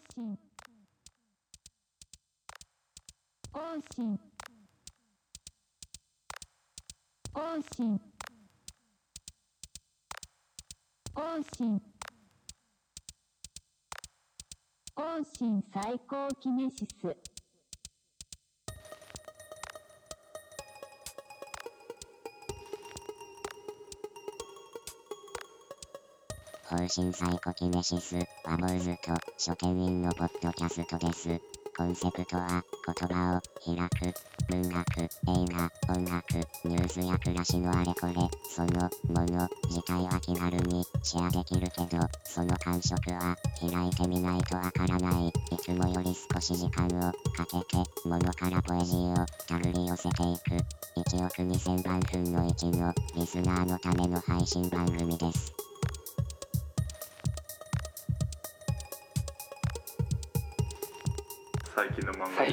信往信音信音信音信最高キネシス。方針サイコキネシスは坊主と書店員のポッドキャストです。コンセプトは言葉を開く文学、映画、音楽、ニュースや暮らしのあれこれ、そのもの自体は気軽にシェアできるけど、その感触は開いてみないとわからない。いつもより少し時間をかけて、物からポエジーをたぐり寄せていく。1億2000万分の1のリスナーのための配信番組です。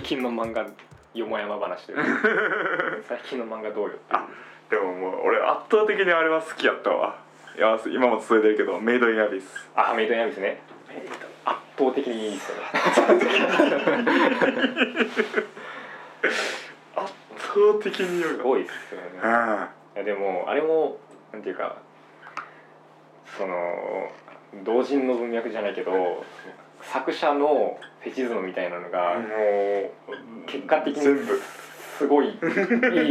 近の漫画よもやま話という 最近の漫画どうよっていう。でももう俺圧倒的にあれは好きやったわ。いや今も続いてるけどメイドインアビス。あメイドインアビスね。圧倒的にいいですよね。圧倒的にすごいですよね。あいやでもあれもなんていうかその同人の文脈じゃないけど作者のフェチズムみたいなのあがもう結果的に全部。すごいいい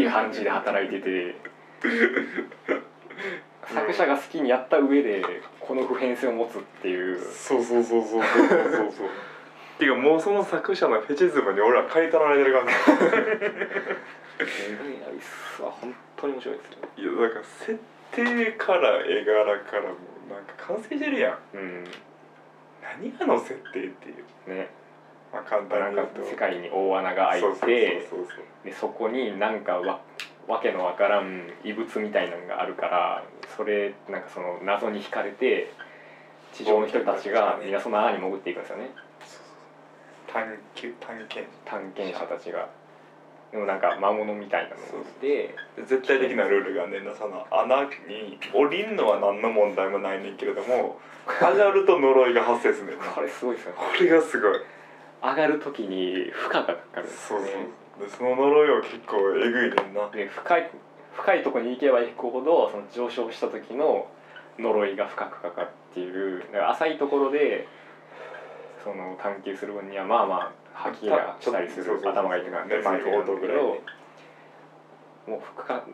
感じで働いてて 作者が好きにやった上でこの普遍性を持つっていう。そうそうそうそうそうそうそう。ていうかもうその作者のフェチズムに俺ら買い取られてる感じ。メイドイスは本当に面白いですよ。ねいやだから設定から絵柄からもうなんか完成してるやん。うん何あの設定っていうね。まあ簡単に言うと。世界に大穴が開いそうそうてそうそう。でそこになんかわわけのわからん異物みたいなのがあるからそれなんかその謎に惹かれて地上の人たちがみんなその穴に潜っていくんですよね。探求探検。探検者たちがでもなんか魔物みたいなの。で絶対的なルールがねんなその穴に降りんのは何の問題もないねんけれども 上がると呪いが発生するんだよねこれすごいですよね。これがすごい。上がる時に負荷がかかるんですよね。でその呪いは結構えぐいねんな。で深い深いところに行けば行くほどその上昇した時の呪いが深くかかるっていうだから浅いところでその探求する分にはまあまあ吐きがしたりするそうそうそう。頭が痛くなったりするねまあけどもう深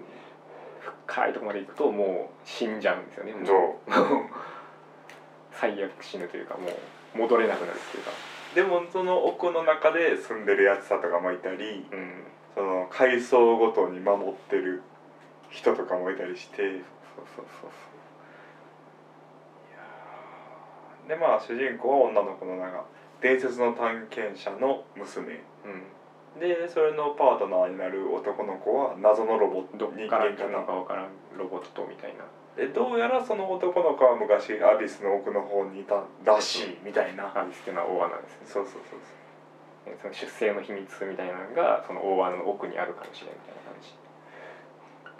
深いところまで行くともう死んじゃうんですよね。もう。そう。最悪死ぬというかもう戻れなくなるっていうか。でもその奥の中で住んでるやつらとかもいたりうん。その階層ごとに守ってる人とかもいたりして。そうそうそうでまあ主人公は女の子のなんか伝説の探検者の娘。でそれのパートナーになる男の子は謎のロボット人間かなたのかわからんロボットみたいな。でどうやらその男の子は昔アビスの奥の方にいたらしいみたいな。アビスっていうのは大穴ですね。そうそうそうえその出生の秘密みたいなのがその大穴の奥にあるかもしれないみたいな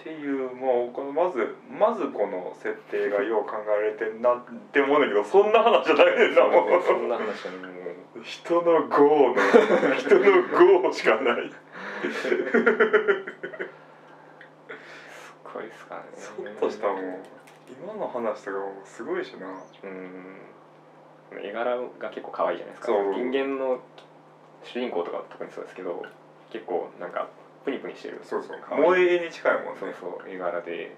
っていうもうこのまずまずこの設定がよう考えられてんなって思うんだけどそんな話じゃないねんなもうそんな話はもう人の業の人の業しかない。すごいですからねそっとしたもう今の話とかもすごいしな。うん。絵柄が結構可愛いじゃないですか。そう。人間の主人公とか特にそうですけど結構なんかプニプニしてる。そうそう。萌え絵に近いもんね。そうそう。絵柄で。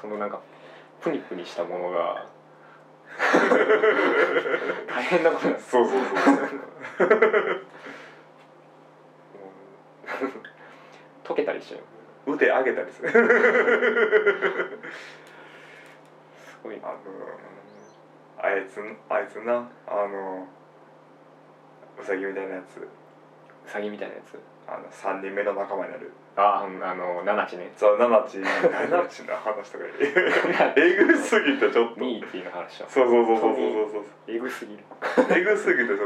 そのなんかプニプニしたものが。大変なことなんですそうそうそう。溶けたりしちゃう腕上げたりする。すごい。あのあいつあいつな？あのウサギみたいなやつ。ウサギみたいなやつあの3人目の仲間になる。あうんあのナナチね。そうナナチナナチの話とか。えぐすぎてちょっと。ミーティーの話だ。そうそうそうそうそうそう。えぐすぎる。えぐすぎてちょっ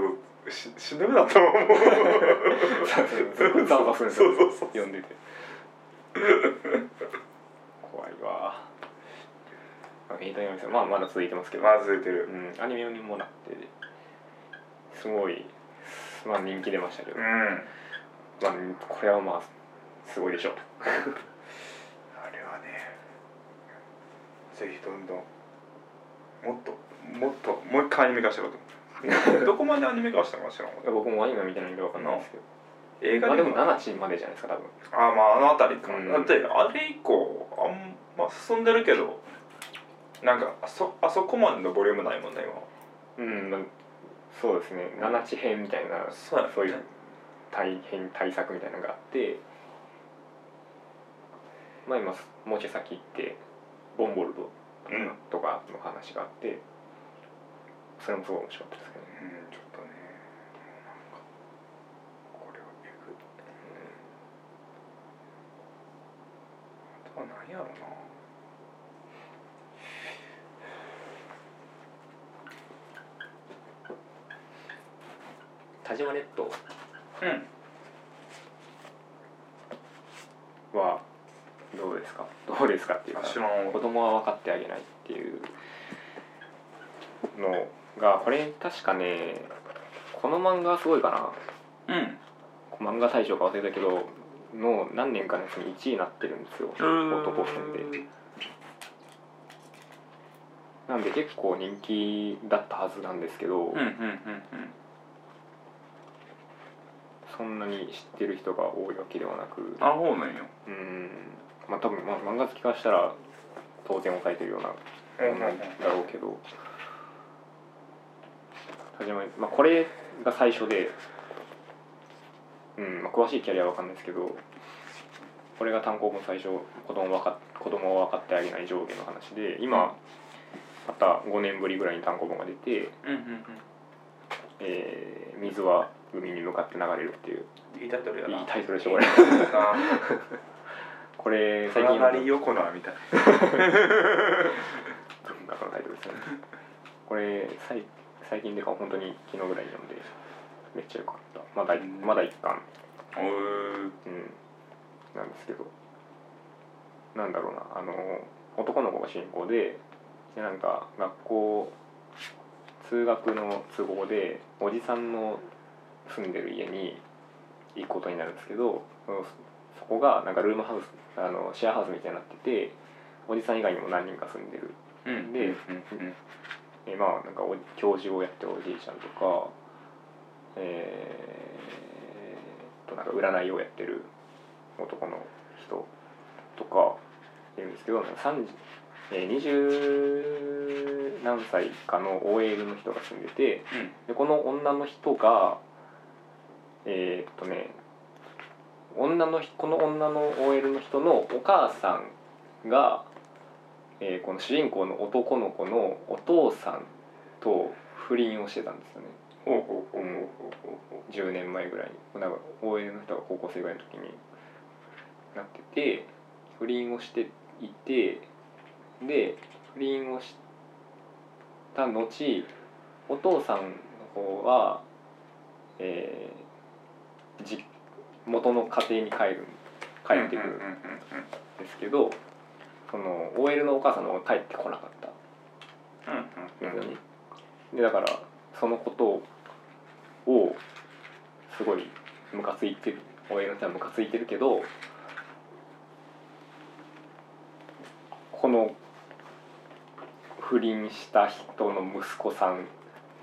とししんどくなったもんもうざわざわするんですよそうそうそう。読んでて。怖いわ。まあエイトヤミさんまあまだ続いてますけど、まあ続いてる。うん、アニメにもなってすごいまあ人気出ましたけど、うんまあこれはまあすごいでしょう。あれはねぜひどんどんもっともっともう一回アニメ化してろと。どこまでアニメ化したのか知ら僕もアニメ見てないんでわかんないですけど。映画まあでもも7チまでじゃないですか多分。あまああの辺りか、うん。だってあれ以降あんま進んでるけどなんかあそあそこまでのボリュームないもんねうん、まあ、そうですね。7地編みたいな今そうそういう大変対策みたいなのがあってまあ今もうちょい先行ってボンボルドうん、うん、とかの話があってそれもすごい面白かったですけどね、ちょっとねなんかこれはえぐい。あとは何やろな。田島列島うん。はどうですか？どうですかっていうか知らん子供は分かってあげないっていうのがこれ確かねこの漫画はすごいかな。うん。漫画大賞か忘れたけどの何年かのやつに1位になってるんですよ男編で。なんで結構人気だったはずなんですけど、うんうんうんうんそんなに知ってる人が多いわけではなく。あそうなんようん。まあ多分、まあ、漫画好きからしたら当然抑えてるようなものだろうけど。始まり、まあ、これが最初で、うんまあ、詳しいキャリアは分かんないですけどこれが単行本最初子供わか子供を分かってあげない上下の話で今また5年ぶりぐらいに単行本が出てうんうん「えー水は海に向かって流れる」っていう。うんいいタイトルやな。いいタイトルでしょこれ。な これ最最近近横縄みたい。中のタイトルですね。これ最最近でか本当に昨日ぐらいに読んでめっちゃ良かった。まだまだ一巻。うん。なんですけど。なんだろうな。あの男の子が主人公ででなんか学校通学の都合でおじさんの住んでる家に行くことになるんですけどそこがなんかルームハウスあのシェアハウスみたいになってておじさん以外にも何人か住んでる。うんでうんうんえーまあなんかお教授をやってるおじいちゃんとかえー、となんか占いをやってる男の人とかいるんですけど30えー、20何歳かの OL の人が住んでてでこの女の人がえーっとね女のひこの女の OL の人のお母さんが、えーこの主人公の男の子のお父さんと不倫をしてたんですよね。ほうほうほうほうほうほう。10年前ぐらいに。なんか OL の人が高校生ぐらいの時になってて不倫をしていてで不倫をした後お父さんの方は、えーじ元の家庭に帰る帰ってくるんですけどその OL のお母さんの方が帰ってこなかった。ですよね。でだからそのことをすごいムカついてる。親の人はムカついてるけどこの不倫した人の息子さん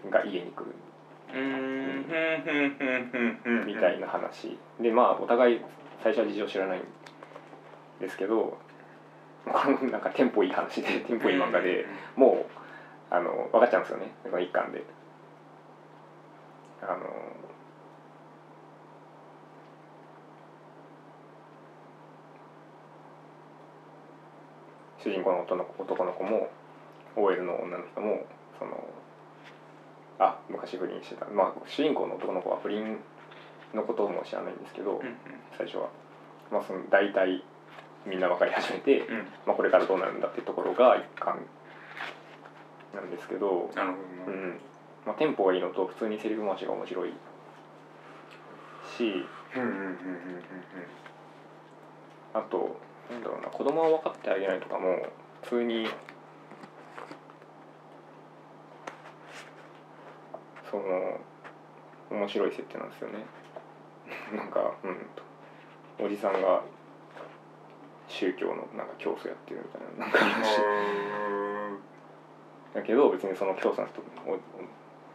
が家に来る。みたいな話。でまあお互い最初は事情知らないんですけどこのなんかテンポいい話でテンポいい漫画でもうあの分かっちゃうんですよね。この一巻で。あの主人公の男の子男の子も OL の女の人もそのあ昔不倫してた。まあ主人公の男の子は不倫のことも知らないんですけど、うんうん。最初は、まあ、その大体みんな分かり始めて、うん。まあ、これからどうなるんだっていうところが一巻なんですけど、なるうほどな。ん。まあ、テンポがいいのと普通にセリフ回しが面白いしあとなんだろうな子供は分かってあげないとかも普通にその面白い設定なんですよね。なんかうんおじさんが宗教のなんか教祖やってるみたいななんか話。だけど別にその教祖の人お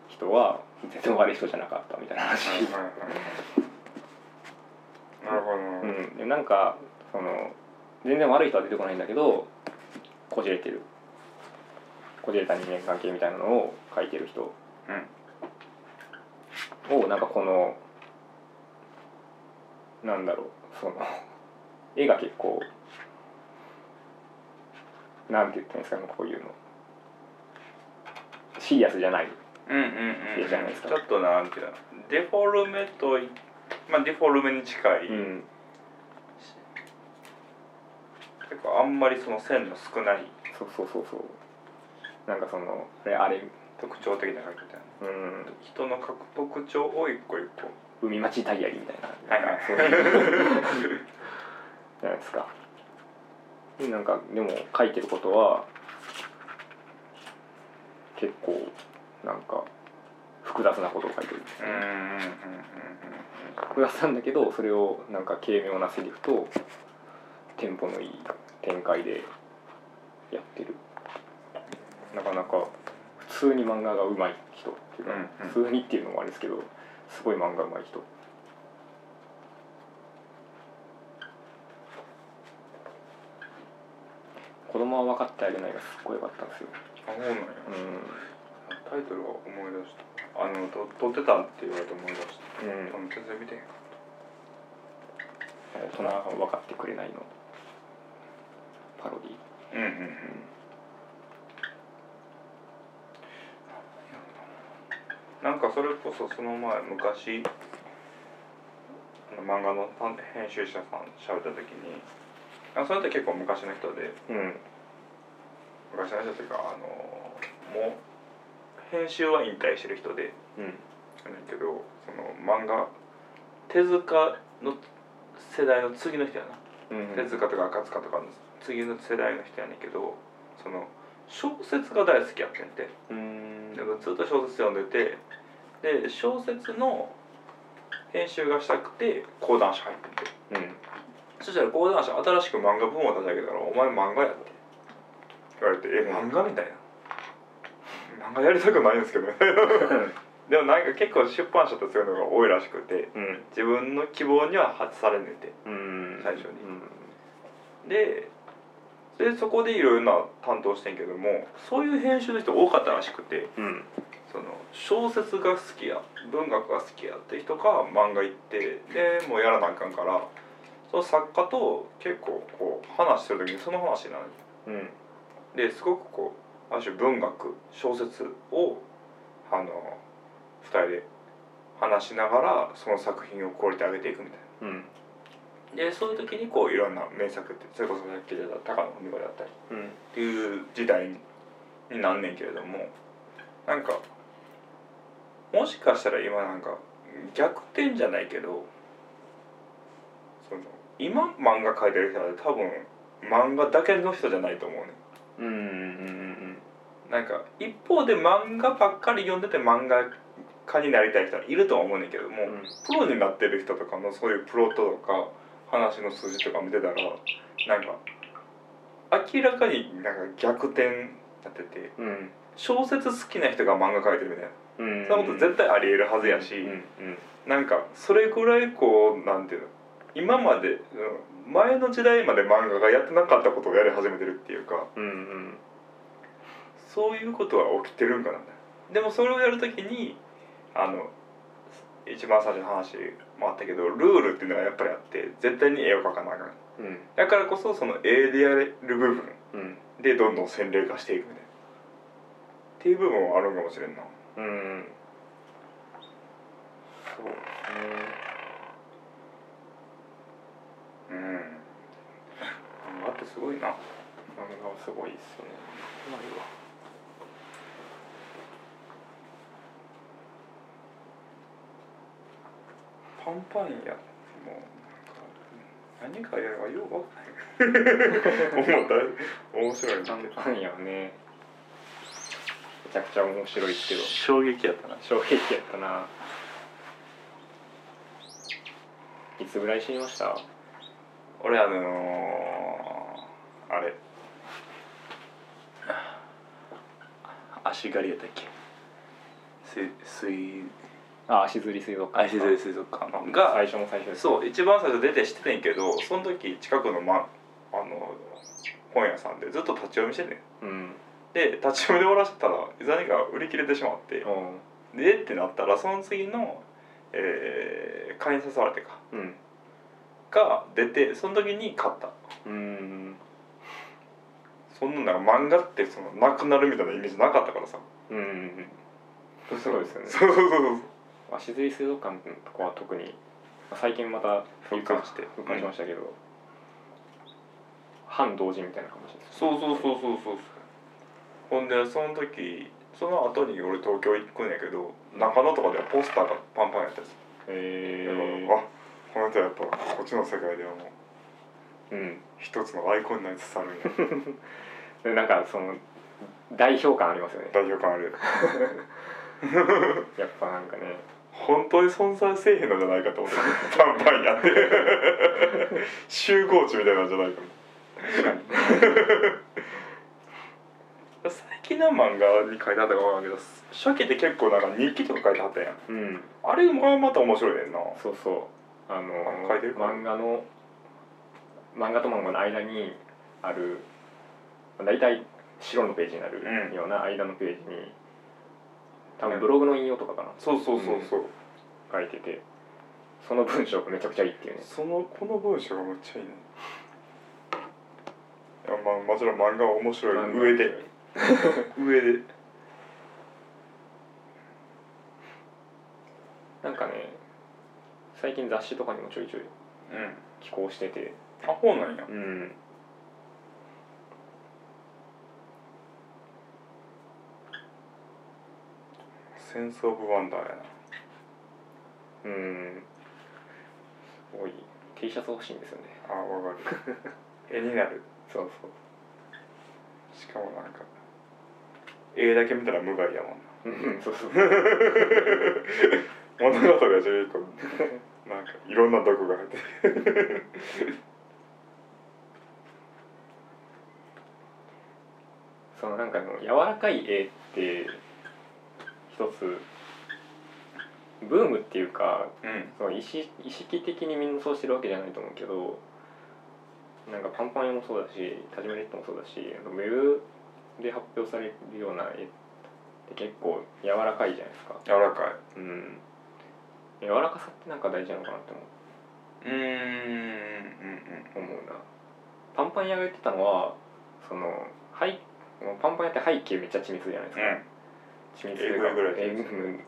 人は全然悪い人じゃなかったみたいな話。なるほどな、うん。でなんかその全然悪い人は出てこないんだけどこじれてる。こじれた人間関係みたいなのを書いてる人をなんかこのなんだろうその絵が結構なんて言ったんですかねこういうの。シリアスじゃない。うんうんうんいいじゃないですか。ちょっとなんていうの。デフォルメといまあデフォルメに近い、うん。結構あんまりその線の少ない。そうそうそうそう。なんかそのあれあれ特徴的なうん。人の書く特徴を一個一個。海町ダイアリーみたいな。はい。はいそういう。じゃないですか。でなんかでも書いてることは結構なんか複雑なことを書いてるんです複雑なんだけどそれをなんか軽妙なセリフとテンポのいい展開でやってる。なかなか普通に漫画が上手い人っていう。か、うんうん。普通にっていうのもあれですけどすごい漫画上手い人。子供は分かってあげないがすっごい良かったんですよ。あそうなんや。うん。タイトルは思い出した。あのと撮ってたって言われて思い出した。うん。全然見てへんか大人が分かってくれないの。パロディうんうんうんなんかそれこそその前昔漫画の編集者さん喋った時にあそれって結構昔の人でうん。昔の人というかあのもう編集は引退してる人でうん。なんだけどその漫画手塚の世代の次の人やな、うん。手塚とか赤塚とかの次の世代の人やねんけどその小説が大好きやってんて。うんでずっと小説読んでてで小説の編集がしたくて講談社入ってて。うん。そしたら講談社新しく漫画部門を立ち上げたから「お前漫画や」って。言われて「え漫画?」みたいな。漫画やりたくないんですけどね。でもなんか結構出版社ってそういうのが多いらしくてうん。自分の希望には外されねてうん。最初に。うん。ででそこでいろいろな担当してんけどもそういう編集の人多かったらしくてうん。その小説が好きや文学が好きやって人が漫画行ってでもうやらなあかんからその作家と結構こう話してる時にその話になるうん。ですごくこうある種文学小説をあの2人で話しながらその作品をクオリティ上げていくみたいな。うんでそういう時にこういろんな名作ってそれこそさっき出た高野文子だったり。うんっていう時代になんねんけれどもなんかもしかしたら今なんか逆転じゃないけどその今漫画描いてる人は多分漫画だけの人じゃないと思うね。うんうんうん。なんか一方で漫画ばっかり読んでて漫画家になりたい人はいるとは思うねんけども、うん。プロになってる人とかのそういうプロットとか話の数字とか見てたらなんか明らかになんか逆転なっててうん。小説好きな人が漫画描いてるみたいな、うん。そんなこと絶対ありえるはずやし、うんうん。なんかそれぐらいこうなんていうの今まで、うん前の時代まで漫画がやってなかったことをやり始めてるっていうかうんうん。そういうことは起きてるんかな。でもそれをやるときにあの一番最初の話もあったけどルールっていうのがやっぱりあって絶対に絵を描かなあかん。うん。だからこそその絵でやれる部分うん。でどんどん洗練化していくみたいな。っていう部分はあるんかもしれんな。うん。そうですね。うん。漫画ってすごいな。漫画はすごいですよねないわパンパンや。もうなんか何かやればようわかんない。思った面白い。パンなってパンやね。めちゃくちゃ面白いけど。衝撃やったな。衝撃やったな。いつぐらい死にました？俺あのー、あれ。足狩りやったっけ？水水あ足摺り水族館足釣り水族館が最初も最初そう一番最初出て知っててんけどその時近くの,、ま、あの本屋さんでずっと立ち読みしててん。うん。で立ち読みで終わらせたらいざにが売り切れてしまってうん。でってなったらその次の、えー、会員誘われてか。うん。が出てその時に買った。うん。そんななんか漫画ってそのなくなるみたいなイメージなかったからさ。うん。そうですよねそうそうそうそう足摺り水族館のとこは特にまあ最近また復活して。復活しましたけど、反同時みたいな感じですそうそうそうそうそうほんでその時その後に俺東京行くんやけど中野とかではポスターがパンパンやったやつへだから、えあこの人はやっぱこっちの世界ではもううん。一つのアイコンになりつつあるんや。でなんかその代表感ありますよね。代表感ある。やっぱなんかね本当に存在せえへんのじゃないかと思ってパンパンやって。集合地みたいなんじゃないか最近の漫画に書いてあったか分からんけど初期って結構なんか日記とか書いてあったやん。うん。あれもまた面白いねんな。そうそう。あのあ書いてるか漫画の漫画と漫画の間にある大体白のページになるうんような間のページに多分ブログの引用とかかな。そうそうそうそう、書いてて。その文章がめちゃくちゃいいっていうね。そのこの文章がめっちゃいいね。いやまあもちろん漫画は面白い。上で。上で。なんかね最近雑誌とかにもちょいちょいうん。寄稿してて。あそうなんや。うんセンスオブワンダーやな。うん。すごい。T シャツ欲しいんですよね。あわかる。絵になる。そうそう。しかもなんか絵だけ見たら無害やもんな。うんそうそう。物語がちょいこうなんかいろんな毒が入ってる。そのなんかの柔らかい絵って一つブームっていうかうん。その意識意識的にみんなそうしてるわけじゃないと思うけどなんかパンパン屋もそうだしタジマネットもそうだしウェブで発表されるような絵って結構柔らかいじゃないですか。柔らかい。うん。柔らかさってなんか大事なのかなって思う。ーんうんうん。う思うな。パンパン屋が言ってたのはその背パンパン屋って背景めっちゃ緻密じゃないですか、緻密というか。絵ぐらい絵うん。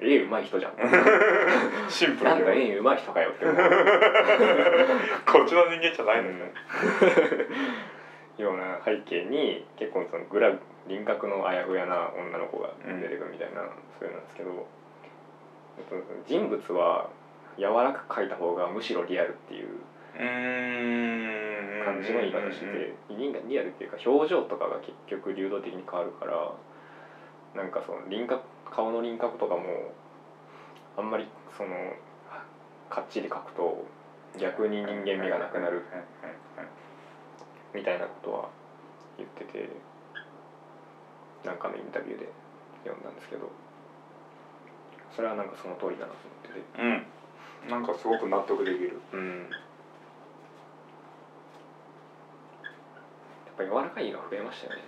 絵うまい人じゃん。う んシンプルなん絵うまい人かよって思う。こっちの人間じゃないのね。ような背景に結構そのグラ輪郭のあやふやな女の子が出てくるみたいな、そういうのなんですけどえっと人物は柔らかく描いた方がむしろリアルっていう感じの言い方しててリアルっていうか表情とかが結局流動的に変わるからなんかその輪郭顔の輪郭とかもあんまりそのかっちり描くと逆に人間味がなくなるみたいなことは言っててなんかのインタビューで読んだんですけどそれはなんかその通りだなと思ってて。うん。なんかすごく納得できる。うん。やっぱ柔らかい絵が増えましたよね。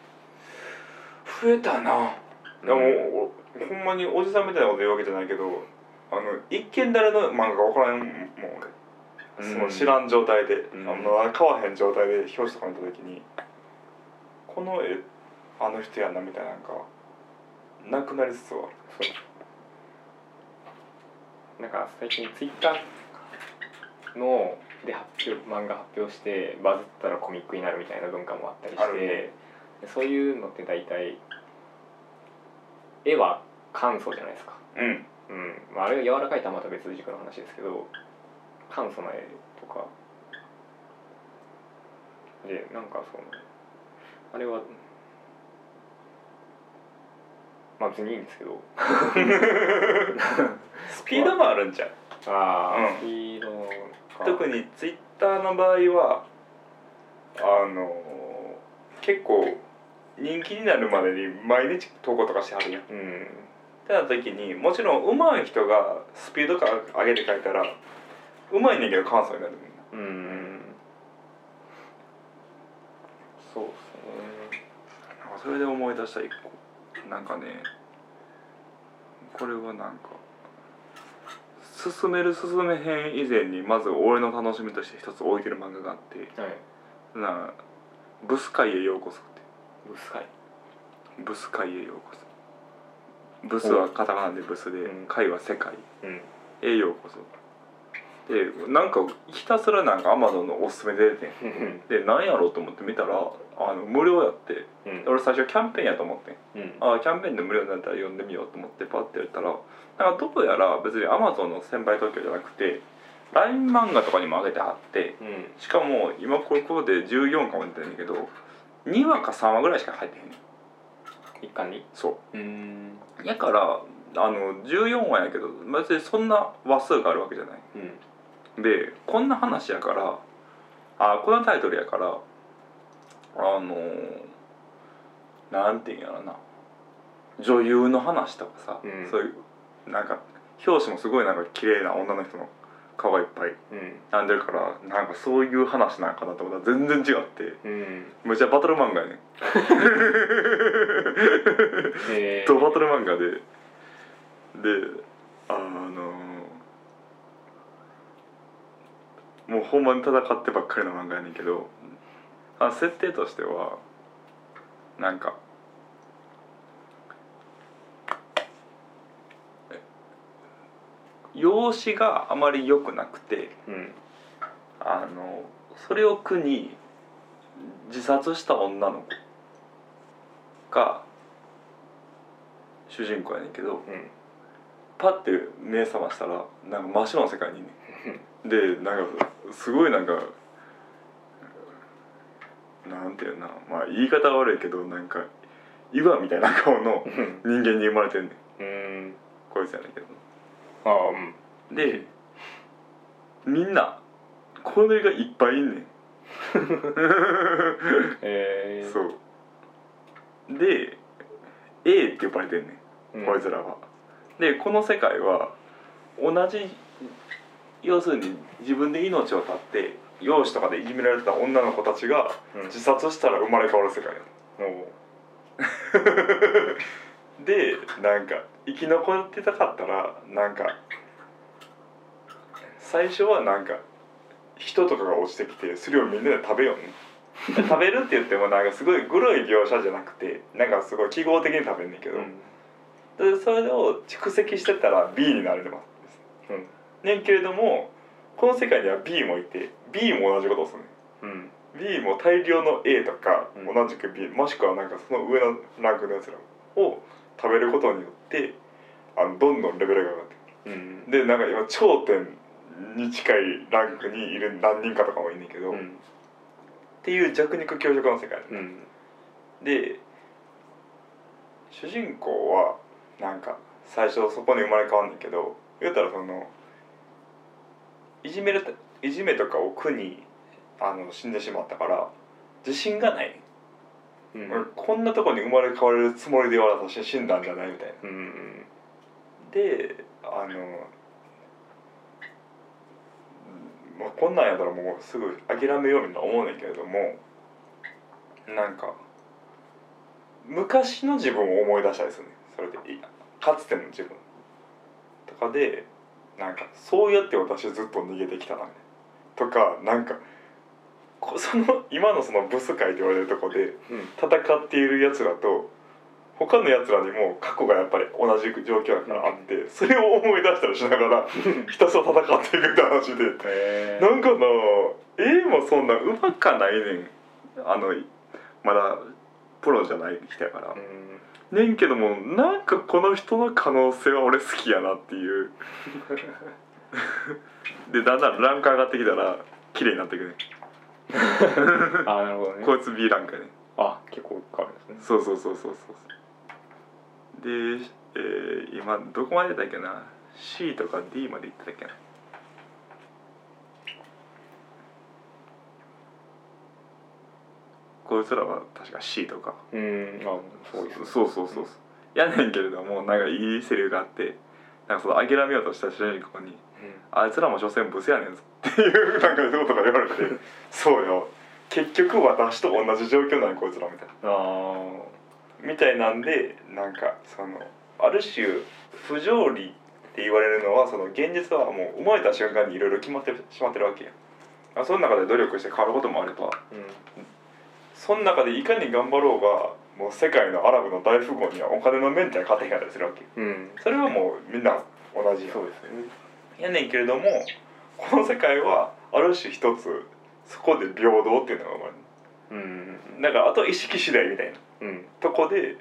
増えたなでも、おほんまにおじさんみたいなこと言うわけじゃないけどあの一見誰の漫画か分からんもん俺、その知らん状態で、うん。あの買わへん状態で表紙とか見た時にこの絵あの人やなみたいななんかなくなりつつはそう。なんか最近ツイッターので発表漫画発表してバズったらコミックになるみたいな文化もあったりして、そういうのって大体絵は簡素じゃないですか、うん。うん。まあ、あれが柔らかいとはまた別軸の話ですけど簡素な絵とか。でなんかそのあれはまあ別にいいんですけど。スピードもあるんじゃんああ、うん。スピード特にツイッターの場合はあの結構人気になるまでに毎日投稿とかしてはるやん。っうん。てなった時にもちろん上手い人がスピード感上げて書いたら上手いねんけど簡素になるうん。そうですね。なんかそれで思い出した一個。なんかねこれはなんか進める進めへん以前にまず俺の楽しみとして一つ置いてる漫画があって。はい。なブス界へようこそブス会。ブス界へようこそ。ブスはカタカナでブスでうん。界は世界。うん。へようこそ。でなんかひたすらなんかアマゾンのおすすめで出てん。うん。で何やろうと思って見たらあの無料やって。うん。俺最初キャンペーンやと思ってん。うん。あキャンペーンで無料になったら読んでみようと思ってパッてやったらなんかどうやら別にアマゾンの先輩特許じゃなくて LINE 漫画とかにも上げてはってうん。しかも今これここで14巻まで出てんねんけど2話か3話ぐらいしか入ってへんねん。一巻に？そう。ん。うやからあの14話やけど別にそんな話数があるわけじゃない。うん。でこんな話やからあこんなタイトルやからあのなんていうんやろな。女優の話とかさ、うん。そういうなんか表紙もすごいなんか綺麗な女の人の顔がいっぱい。うん。並んでるからなんかそういう話なんかなと思った。ら全然違って。うん。むちゃバトル漫画やねん。え ドバトル漫画で。であのもうほんまに戦ってばっかりの漫画やねんけどあ設定としてはなんか容姿があまり良くなくてうん。あのそれを苦に自殺した女の子が主人公やねんけどうん。パッて目覚ましたらなんか真っ白な世界にねん。でなんかすごいなんかなんていうなまあ言い方は悪いけどなんか岩みたいな顔の人間に生まれてんねん。うん。こいつやねんけどああうん。でみんなこれがいっぱいいんねん。えー、そう。で A って呼ばれてんねん、うん。こいつらは。でこの世界は同じ要するに自分で命を絶って容姿とかでいじめられてた女の子たちがうん。自殺したら生まれ変わる世界やおう。でなんか生き残ってたかったらなんか最初はなんか人とかが落ちてきてそれをみんなで食べようね。食べるって言ってもなんかすごいグロい描写じゃなくてなんかすごい記号的に食べんねんけど、でそれを蓄積してったら B になれます。うん。ねんけれどもこの世界には B もいて B も同じことをする。ねうんん。B も大量の A とかうん。同じく B、もしくはなんかその上のランクのやつらを食べることによってあのどんどんレベルが上がってうん。くるでなんか今頂点に近いランクにいる何人かとかもいんねんけど、っうん。ていう弱肉強食の世界ねうん。で主人公はなんか最初そこに生まれ変わんねんけど言うたらそのいじめるいじめとかを苦にあの死んでしまったから自信がない、うん。俺こんなとこに生まれ変われるつもりで私死んだんじゃないみたいな。うんであの、まあ、こんなんやったらもうすぐ諦めようみたいな思うねんけれどもなんか昔の自分を思い出したりするね。それでいいかつての自分とかでなんかそうやって私ずっと逃げてきたなみたいな。とかなんかこその今のそのブス界と言われるとこでうん。戦っているやつらと他のやつらにも過去がやっぱり同じ状況だからあって、それを思い出したりしながら ひたすら戦っていくって話で。なんかな絵もそんなうまかないねん。あのまだプロじゃない人やから。うん。ねんけどもなんかこの人の可能性は俺好きやなっていう。でだんだんランク上がってきたら綺麗になっていくね ああなるほどね。こいつ B ランクやねあ結構変わるんですね。そうそうそうそうそうで、えー、今どこまでだっけな？C とか D まで行ってたっけな？こいつらは確か C とか。うんあそう、ね、そうそうそうそう。やねんけれどもなんかいいセリフがあってなんかその諦めようとした主人公に、うん「あいつらも所詮ブスやねんぞ」っていう なんかそうことが言われて「そうよ。結局私と同じ状況なんこいつら」みたいな。ああみたいなんでなんかそのある種不条理って言われるのはその現実はもう生まれた瞬間にいろいろ決まってしまってるわけやあその中で努力して変わることもあればあその中でいかに頑張ろうがもう世界のアラブの大富豪にはお金の面では勝てへんかったりするわけうん。うん。それはもうみんな同じそうですね。やねんけれどもこの世界はある種一つそこで平等っていうのが生まれるうん。だからあと意識次第みたいな。うん。とこで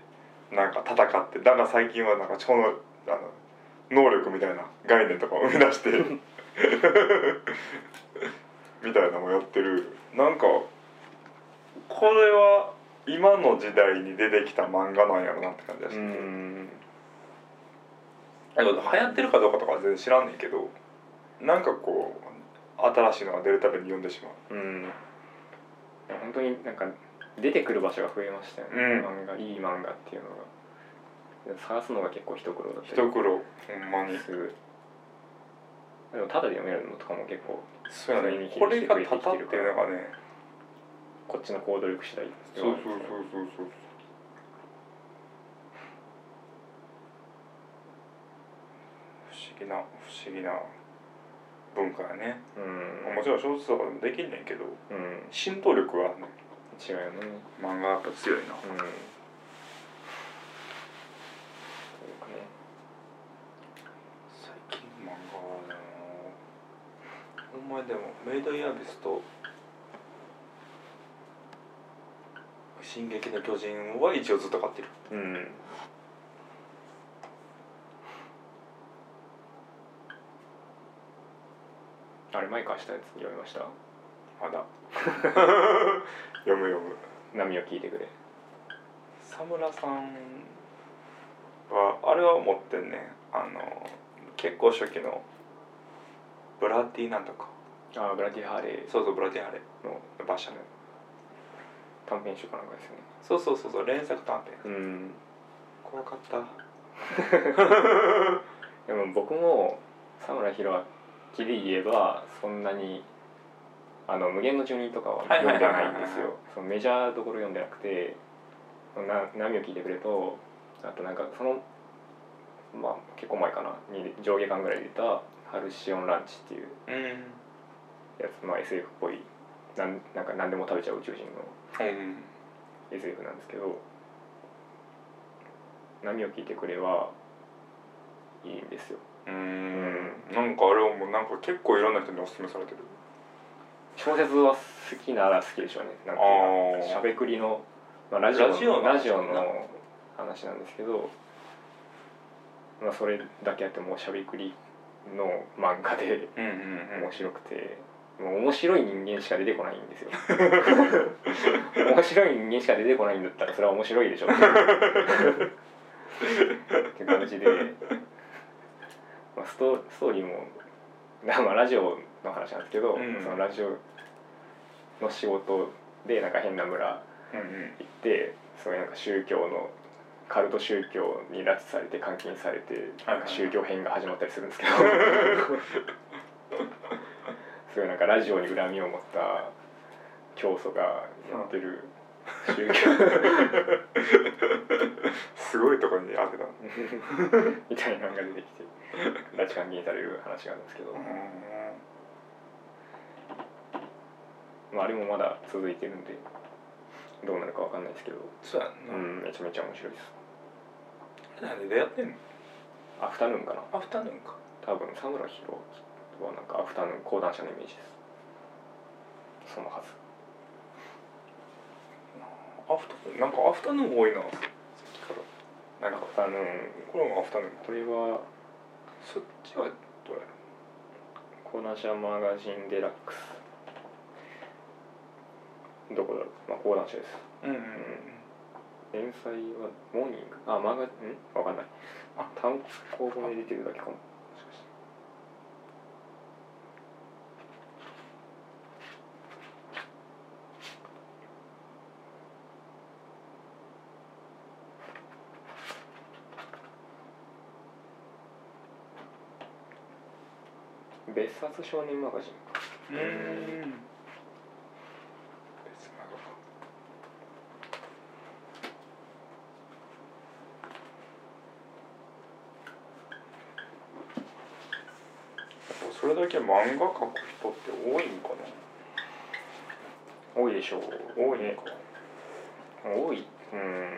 なんか戦ってだから最近はなんか超能あの能力みたいな概念とかを生み出して みたいなのもやってる。なんかこれは今の時代に出てきた漫画なんやろなって感じがしうて、ん。だけど流行ってるかどうかとかは全然知らんねんけどなんかこう新しいのが出るたびに読んでしまう。うん本当になんか出てくる場所が増えましたよね、うん。漫画いい漫画っていうのが。探すのが結構一苦労だったり。一苦労。ほんまに。する。でもただで読めるのとかも結構そうやね。これがたたっていうのがね。こっちの行動力次第でそうそうそうそうそう。不思議な不思議な文化やね、うん。もちろん小説とかでもできんねんけどうん。浸透力はね違うよね。漫画やっぱ強いな。うん。そうかね。最近の漫画はねほんまにでもメイドインアビスと「進撃の巨人」は一応ずっと買ってる。うんあれ前貸したやつ？読みました？まだ。読む読む。波を聞いてくれ。佐村さんはあれは持ってんねあの結構初期のブラッディなんとか。ああブラディ・ハーレー。そうそうブラッディハレの馬車の。短編集かなんかですよね。そうそうそうそう連作短編うん。怖かった。でも僕も佐村弘明で言えばそんなにあの無限の住人とかは読んでないんですよ。そのメジャーどころ読んでなくてな波を聞いてくれとあとなんかそのまあ結構前かな。に上下巻ぐらいで出た「ハルシオンランチ」っていううん。やつ、まあ、SF っぽいなんなんか何でも食べちゃう宇宙人のうん SF なんですけど「波を聞いてくれ」はいいんですようんなんかあれはもうなんか結構いろんな人におすすめされてる。小説は好きなら好きでしょうね。なんていうかしゃべくりの、まあ、ラジオラジオのラジオの話なんですけど、まあ、それだけあってもうしゃべくりの漫画で面白くて、もう面白い人間しか出てこないんですよ。面白い人間しか出てこないんだったらそれは面白いでしょって感じで、まあ、ストストーリーも まあラジオの話なんですけど、うん。そのラジオの仕事でなんか変な村うんうん。行ってそういうなんか宗教のカルト宗教に拉致されて監禁されてはい。なんか宗教編が始まったりするんですけど。そういうなんかラジオに恨みを持った教祖がやってる宗 教すごいところに当てた みたいなのが出てきて拉致監禁される話があるんですけど、まあ、あれもまだ続いてるんでどうなるかわかんないですけど、そうやんな、うん、めちゃめちゃ面白いです。なんで出会ってんの？アフタヌーンかな。アフタヌーンか。多分佐村弘明はなんかアフタヌーン講談社のイメージです。そのはずアフタヌーンなんかアフタヌーン多いな。さっきからなんかアフタヌーンこれもアフタヌーン。これはそっちはどうや講談社マガジンデラックス。どこだろう？まあ講談社です。うんうん連載はモーニング？あマガん？わかんない。あ。単行本で出てるだけかも別冊少年マガジンか。うん。別マガそれだけ漫画描く人って多いんか多いでしょう。な多いんか多いうん。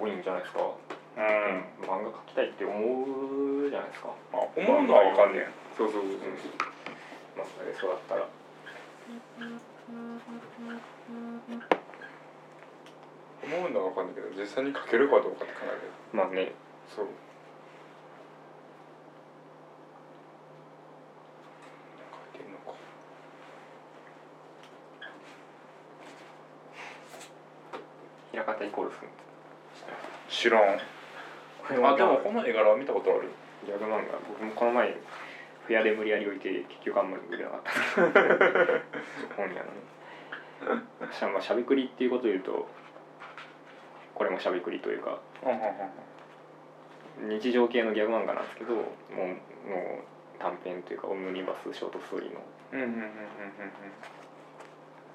多いんじゃないですか、うん。漫画描きたいって思うじゃないですか。あ思うのはわかんねんそうそうそうそう。まあそれそうだったら。思うのはわかんないけど実際に描けるかどうかって考える。まあね。そう。平方イコールする知らんあでもこの絵柄は見たことある。ギャグ漫画僕もこの前フェアで無理やり置いて結局あんまり売れなかった。本屋のね。しかもまあしゃべくりっていうことを言うとこれもしゃべくりというか日常系のギャグ漫画なんですけどもうもう短編というかオムニバスショートストーリーのうんうんうんうんうん。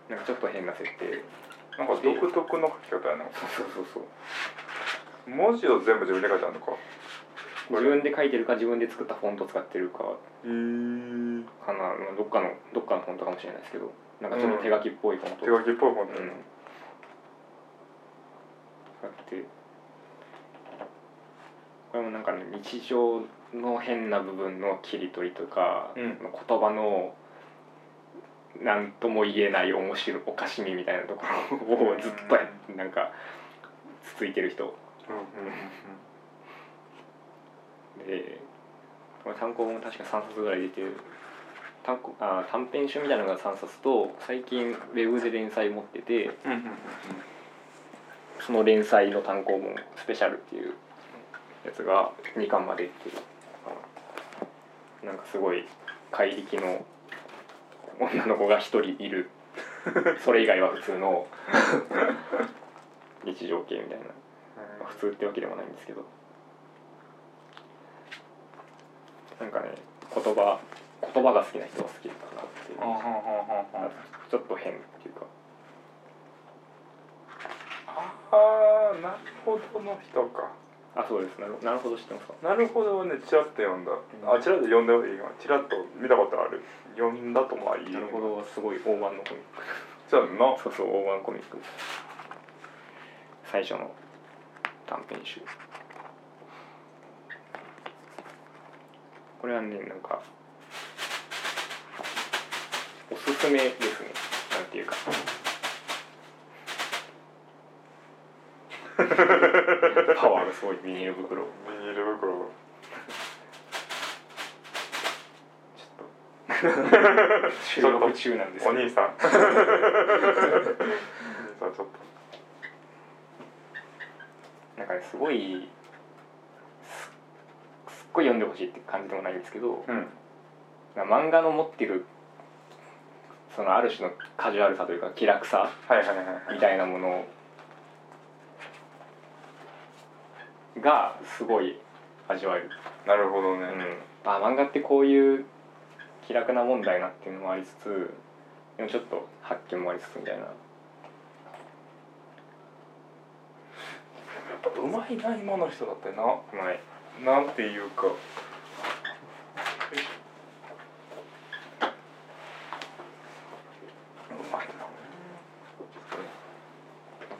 なんかちょっと変な設定。なんか独特の書き方やな。そうそうそう文字を全部自分で書いてあるのか。自分で書いてるか自分で作ったフォント使ってるか。かな。まあどっかのどっかのフォントかもしれないですけど。なんかちょっと手書きっぽいフォント、手書きっぽい本うんだよね使って。これもなんかね日常の変な部分の切り取りとか、うん。言葉の何とも言えない面白いおかしみみたいなところをずっとやなんかつついてる人。うんうんでこれ単行本も確か3冊ぐらい出てる単行あ短編集みたいなのが3冊と最近ウェブで連載持っててその連載の単行本スペシャルっていうやつが2巻までっていう。なんかすごい怪力の女の子が1人いる。それ以外は普通の。日常系みたいな。まあ普通ってわけでもないんですけど。なんかね言葉言葉が好きな人は好きかなっていう。ちょっと変っていうか。あーなるほどの人か。あそうです。なるなるほど知ってますか？なるほどねチラッと読んだ。あチラッと読んだいいわチラッと見たことある。読んだともはいいなるほどはすごい大判のコミックそうやんなそうそう大判コミック最初の短編集。これはねなんかおすすめですね。なんていうか。パワーがすごいビニール袋。ビニール袋。収録中なんですお兄さん。お兄さんちょっとなんかねすごいすすっごい読んでほしいって感じでもないんですけど、うん。漫画の持ってるそのある種のカジュアルさというか気楽さみたいなものがすごい味わえる、なるほどね、うん、あ漫画ってこういう気楽なもんだよなっていうのもありつつでもちょっと発見もありつつみたいなやっぱうまいな今の人だってな。前なんていうか。うまいな。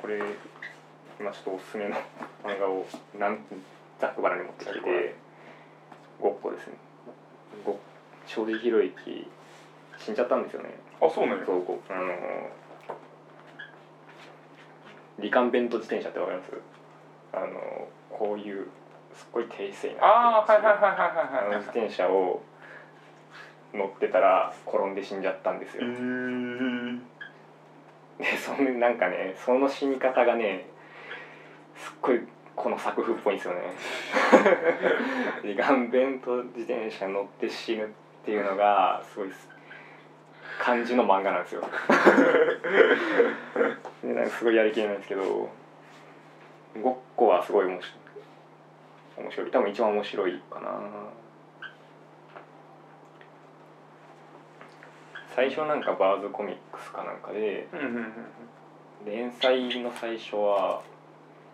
これ今ちょっとおすすめの漫画をなんざっくばらんに持ってきててごっこですね。ご正直ひろゆき死んじゃったんですよね。あそうなんや。そうあのリカンベント自転車ってわかります？あのこういうすっごい低姿勢になああってるんですよ。はいはいはいはいあの自転車を乗ってたら転んで死んじゃったんですよ、ーでそのなんかねその死に方がねすっごいこの作風っぽいんですよね。リガンベント自転車乗って死ぬっていうのがすごい感じの漫画なんですよ。でなんかすごいやりきれないんですけどごっこはすごい面白い。面白い。多分一番面白いかな。最初なんかバーズコミックスかなんかで連載の最初は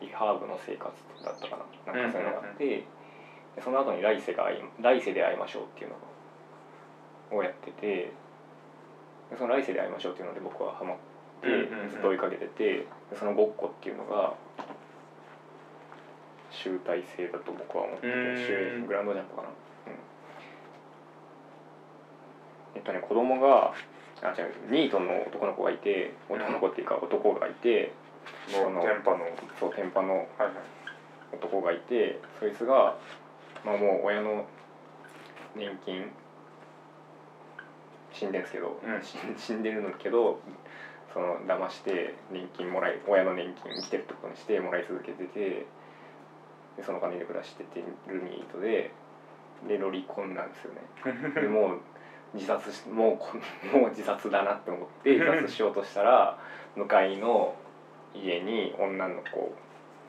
リハーブの生活だったかな。なんかそういうのがあって、その後に来世が来世で会いましょうっていうのをやっててその来世で会いましょうっていうので僕はハマってずっと追いかけててそのごっこっていうのが集大成だと僕は思っててグランドジャンプかな、うん、えっとね子供があ違うニートの男の子がいて男の子っていうか男がいて、そのもう電波の。はいそう天パのはい男がいてそいつが、まあ、もう親の年金死んでんすけど、うん。死んでるんだけどその騙して年金もらい親の年金生きてるってことにしてもらい続けててでその金で暮らしててるニートででロリコンなんですよね。でもう自殺しもうこもう自殺だなって思って自殺しようとしたら 向かいの家に女の子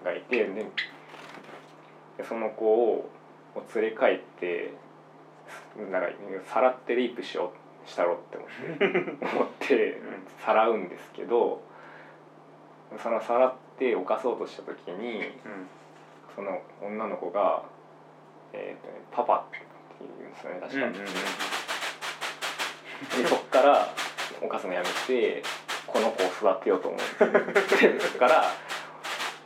がいてででその子を連れ帰ってなんかさらってレイプしようしたろって思って 思ってさらうんですけどそのさらって犯そうとした時にうんその女の子が、えーとね、パパって言うんですよね確か、うんうんうん。でそっから犯すのやめてこの子を育てようと思ってでそっから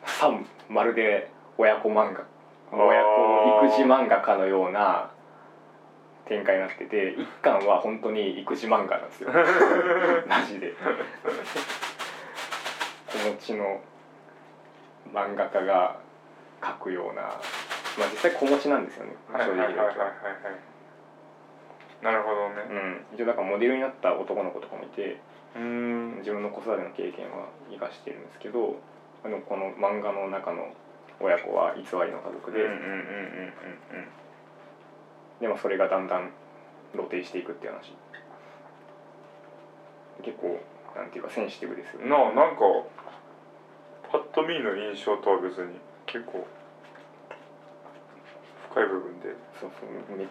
さまるで親子漫画親子育児漫画家のような展開になってて一巻は本当に育児漫画なんですよ。マジで。子持ちの漫画家が描くようなまあ実際子持ちなんですよねはい正直言うとはいはいはいはいはい。なるほどね。うん。一応だからモデルになった男の子とかもいてうん。自分の子育ての経験は生かしてるんですけどあのこの漫画の中の親子は偽りの家族で、うんうんうんうんうん。でもそれがだんだん露呈していくっていう話。結構なんていうかセンシティブですよね。なあなんかパッと見の印象とは別に結構深い部分でそうそうめこ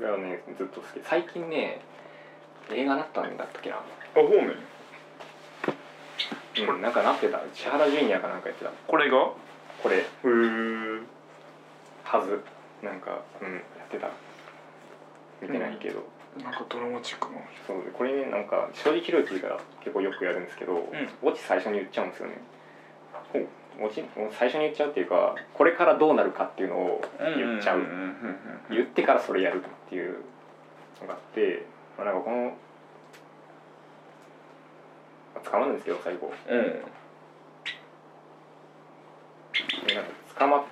れはねずっと好き。最近ね映画なったんだったっけな。あ方面うんなんかなってた。千原ジュニアかなんかやってた。これが？へこれ。え。はず。なんかうんやってた。見てないけど、なんかドラマチックな。そう。でこれねなんか正直ひろゆきが結構よくやるんですけど、オチ最初に言っちゃうんですよね。ほうオチ最初に言っちゃうっていうかこれからどうなるかっていうのを言っちゃう,、言ってからそれやるっていうのがあって、まあ、なんかこのまあ捕まるんですけど最後。うん。なんか捕まっ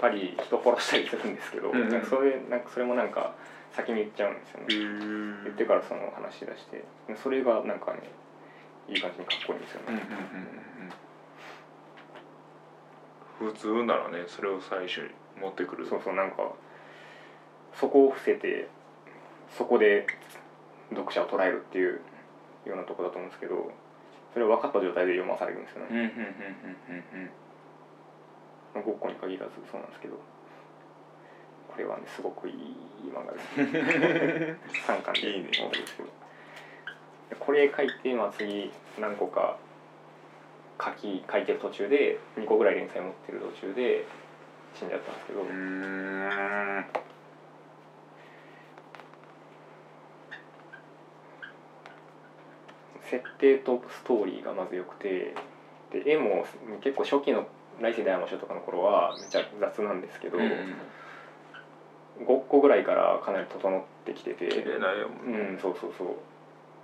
たり人殺したりするんですけど、うんうん。なんかそれなんかそれもなんか先に言っちゃうんですよね、へ言ってからその話し出して。それがなんかねいい感じにかっこいいんですよね、普通ならねそれを最初に持ってくる。そうそうなんかそこを伏せてそこで読者を捉えるっていうようなとこだと思うんですけどそれを分かった状態で読まされるんですよね、うんうんうんうんごっこに限らずそうなんですけど。これはねすごくいい漫画です 3巻でいいね。ですけど。でこれ書いて、まあ、次何個か書き書いてる途中で2個ぐらい連載持ってる途中で死んじゃったんですけど、設定とストーリーがまず良くてで絵も結構初期の「来世で会いましょう」とかの頃はめっちゃ雑なんですけど、5個ぐらいからかなり整ってきてて。綺麗な絵もうんそうそうそう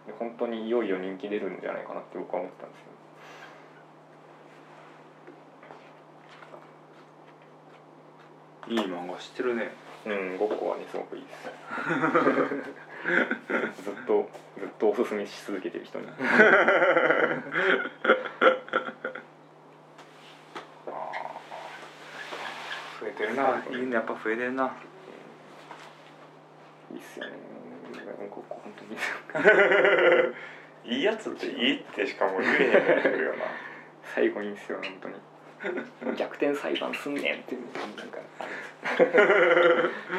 で本当にいよいよ人気出るんじゃないかなって僕は思ってたんですよ。いい漫画知ってるね。うん5個はねすごくいいです。ずっとずっとおすすめし続けてる人に。増えてるな。いいね。やっぱ増えてるな。いいっすよね本当にいいっすよいいやつっていいってしかも言えへんやってるよな。最後にんですよ本当に。逆転裁判すんねんっていうなんかあるんです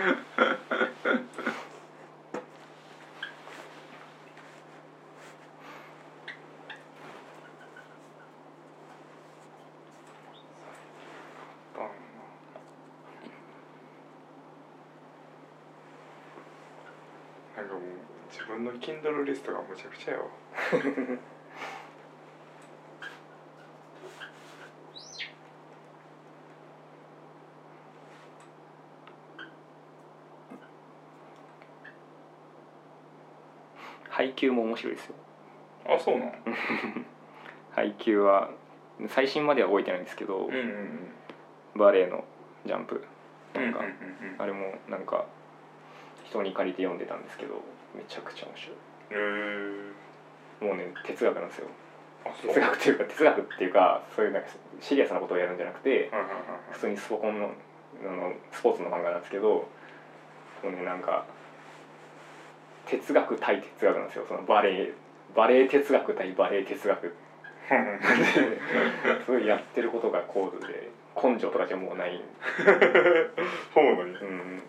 なんかもう自分の Kindle リストがむちゃくちゃやわ 配給も面白いですよ。あそうなん 配給は最新までは覚えてないんですけど、うんうんうん。バレエのジャンプ。なんか、うんうんうん。あれもなんか人に借りて読んでたんですけどめちゃくちゃ面白いもうね哲学なんですよ。哲学っていうか哲学っていうかそういうなんかシリアスなことをやるんじゃなくてはいはいはい普通にスポコンのあのスポーツの漫画なんですけどもうねなんか哲学対哲学なんですよ。そのバレエバレエ哲学対バレエ哲学。すごいやってることが高度で根性とかじゃもうない、そうなんやうん、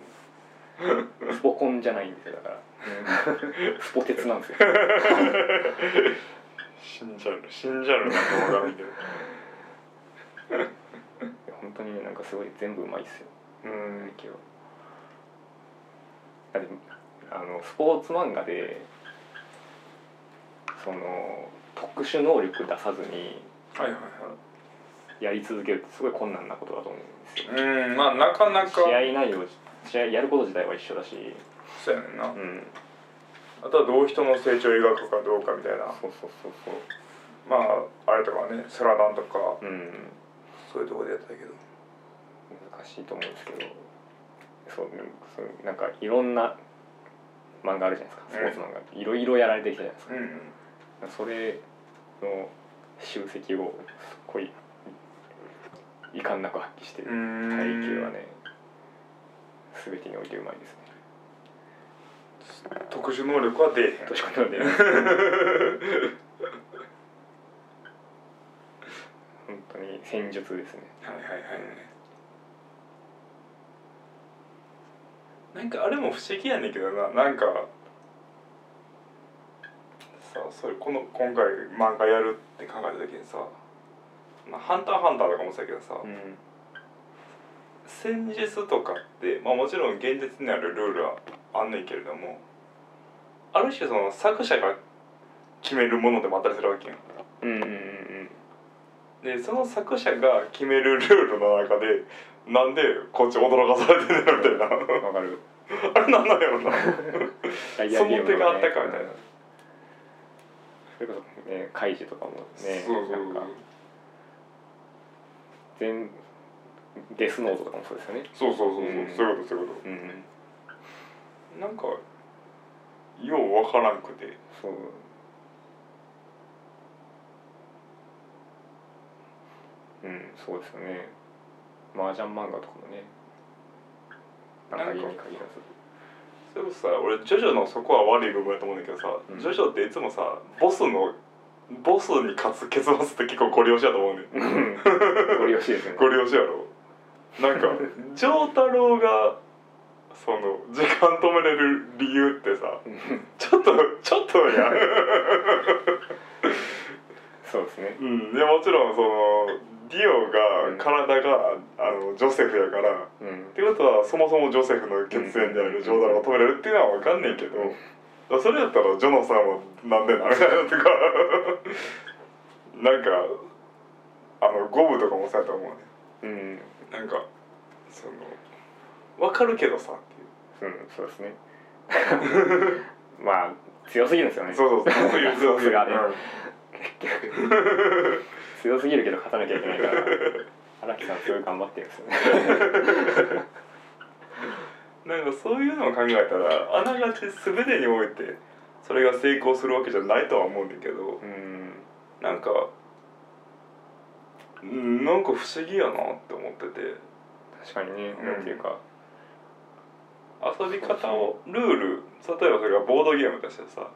スポコンじゃないんですよだから。スポ鉄なんですよ。死んじゃう死んじゃうなんかわからないけど本当にねなんかすごい全部うまいっすよ。うん。最近は。だってあのスポーツ漫画でその特殊能力出さずにはいはいはやり続けるってすごい困難なことだと思うんですよ。いうんまあなかなか。試合内容試合やること自体は一緒だし。そうやねんな。うん。あとはどう人の成長を描くかどうかみたいな。そうそうそうそう。まああれとかねスラダンとか。うん。そういうところでやってたけど。難しいと思うんですけど。そうねそうなんかいろんな漫画あるじゃないですか。スポーツ漫画いろいろやられてきたじゃないですか。うんそれの集積をすっごい遺憾なく発揮してるうん。配球はね全てにおいてうまいですね。特殊能力は出えへん。確かにね本当に戦術ですね。はいはいはいなんかあれも不思議やねんけどな。なんかさそれこの今回漫画やるって考えた時にさ「まあ、ハンターハンター」とかもそうやけどさ、うん戦術とかって、まあ、もちろん現実にあるルールはあんねんけれどもある種その作者が決めるものでもあったりするわけやん。うんうんうんでその作者が決めるルールの中でなんでこっち驚かされてんねんみたいな。うんわかる。あれなんなんやろな。その手があったかみたいな。うんそれこそねカイジとかもねそうそう。なんか全デスノートとかもそうですよね。そうそうそうそう、うん。そういうことそういうこうん。となんかようわからんくて。そう。うんそうですよね。麻雀漫画とかもね。なんか家に限らずそれこそさ俺ジョジョのそこは悪い部分やと思うんだけどさ、うん。ジョジョっていつもさボスのボスに勝つ結末って結構ゴリ押しやと思うねん。ご利用しいですね。ゴリ押しやろなんか丈太郎がその時間止めれる理由ってさちょっとちょっとやん。そうですね。うん。でもちろんそのディオが体が、あのジョセフやから。っうん。てことはそもそもジョセフの血縁であるジョーダロが止めれるっていうのは分かんねんけど、それやったらジョナサンはなんでなみたいなとか。なんかあのゴブとかもそうやと思うね。うんなんかその分かるけどさっていう。うんそうですね。まあ強すぎるんですよね。そうそうそうそういうそうそ強すぎるけど勝たなきゃいけないから。荒木さんすごい頑張ってるんですよね。なんかそういうのを考えたらあながち全てにおいてそれが成功するわけじゃないとは思うんだけどうん。なんかうんなんか不思議やなって思ってて。確かにね、うん。なんていうか。遊び方をルール例えばそれがボードゲームとしてさ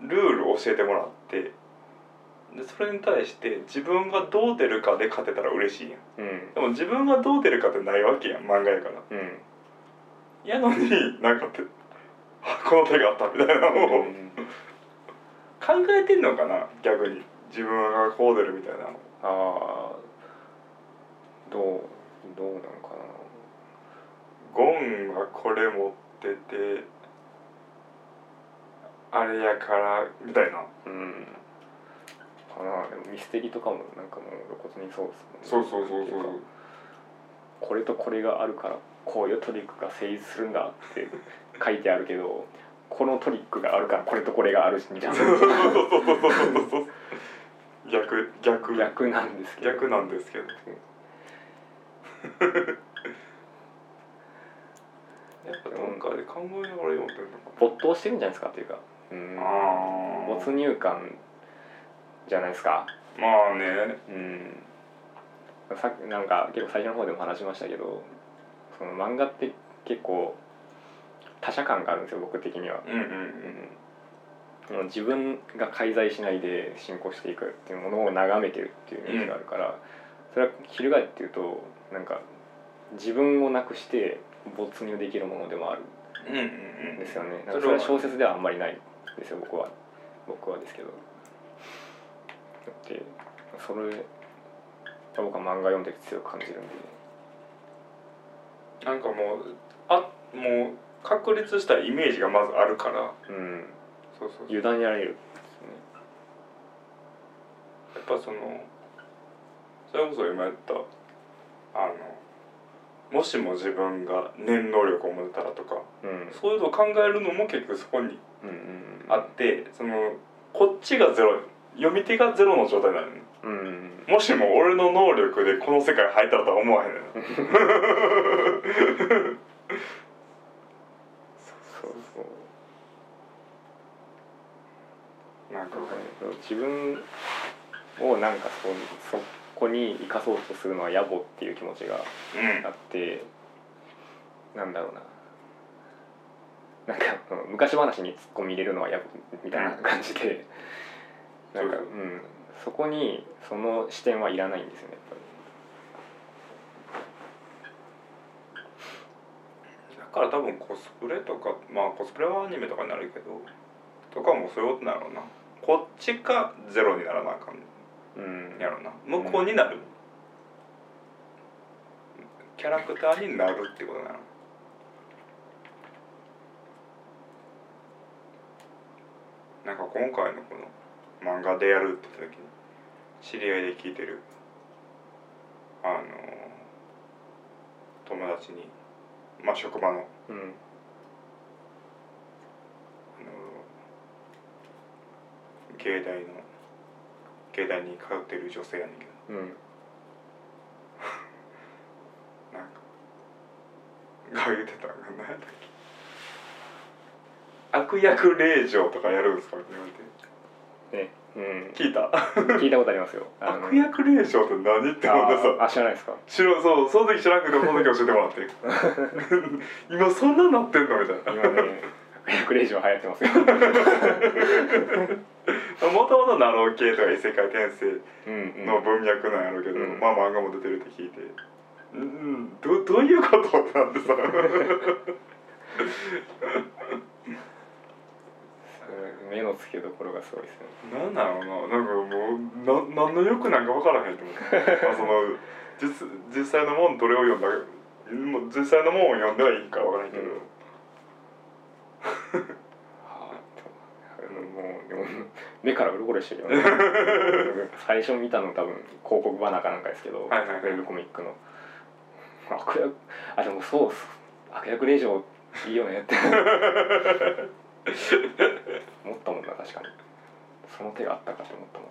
ルールを教えてもらってでそれに対して自分がどう出るかで勝てたら嬉しいやん。うん。でも自分がどう出るかってないわけやん漫画やから。うん。やのになんかってあこの手があったみたいなのをうん。考えてんのかな逆に。自分がこう出るみたいなのああどうどうなのかゴンはこれ持っててあれやからみたいな。うん。かな。でもミステリーとかもなんかもう露骨にそうですもんね。そうそうそうそう。これとこれがあるからこういうトリックが成立するんだって 書いてあるけどこのトリックがあるからこれとこれがあるしみたいな逆逆。逆なんですけど。逆なんですけど。やっぱどっかで考えながら読んでるのか没頭してるんじゃないですか？っていうか。うん。没入感じゃないですか？まあね。うん。さっきなんか結構最初の方でも話しましたけどその漫画って結構他者感があるんですよ僕的には、うんうんうん、自分が介在しないで進行していくっていうものを眺めてるっていうイメージがあるから、それは翻っていうとなんか自分をなくして没入できるものでもあるうんですよね。それは小説ではあんまりないですよ僕は。僕はですけど。でそれが僕は漫画読んでて強く感じるんで。なんかもうあもう確立したイメージがまずあるから。うんそうそうそう。委ねられるやっぱそのそれこそ今言ったあのもしも自分が念能力を持てたらとかうん。そういうのを考えるのも結局そこにうんうんあってそのこっちがゼロ読み手がゼロの状態なのね。うん。うんもしも俺の能力でこの世界入ったらとは思わへんねん そうそうなんか自分をなんかそそこに生かそうとするのは野暮っていう気持ちがうん。あってなんだろうな。なんかうん昔話に突っ込み入れるのは野暮みたいな感じで、なんかそうう。ん。そこにその視点はいらないんですよねやっぱり。だから多分コスプレとかまあコスプレはアニメとかになるけどとかもそういうことなのなこっちかゼロにならなあかんうんやろな。向こうになる、キャラクターになるってことなの。なんか今回のこの漫画でやるって言った時に知り合いで聞いてるあの友達にまあ職場のうん芸大の芸大に通ってる女性やねんけど。うん。なんかが言ってたのが何やったっけ悪役令嬢とかやるんですか？って言われてねうん。聞いた？聞いたことありますよ。あの悪役令嬢って何って思ってさああ知らないですか？知らそうその時知らんけどその時教えてもらって。今そんななってんの？みたいな。今ね悪役令嬢流行ってますよ。もともとナロー系とか異世界転生うんうん。の文脈なんやろうけど、うん。まあ漫画も出てるって聞いて。うんうん。どどういうこと？ってなってさ。目の付けどころがすごいですね。なんだろうな。なんかもうな何の欲なんか分からへんと思って。まあその実実際のもんどれを読んだもう実際のもんを読んではいいんか分からへんけど、うんはあでももうでも 目からうろころしてるよね。最初見たの多分広告バナかなんかですけど、はいはいはい。ウェブコミックの。悪役あでもそうっす悪役令嬢いいよねって。思ったもんな確かに。その手があったかと思ったもん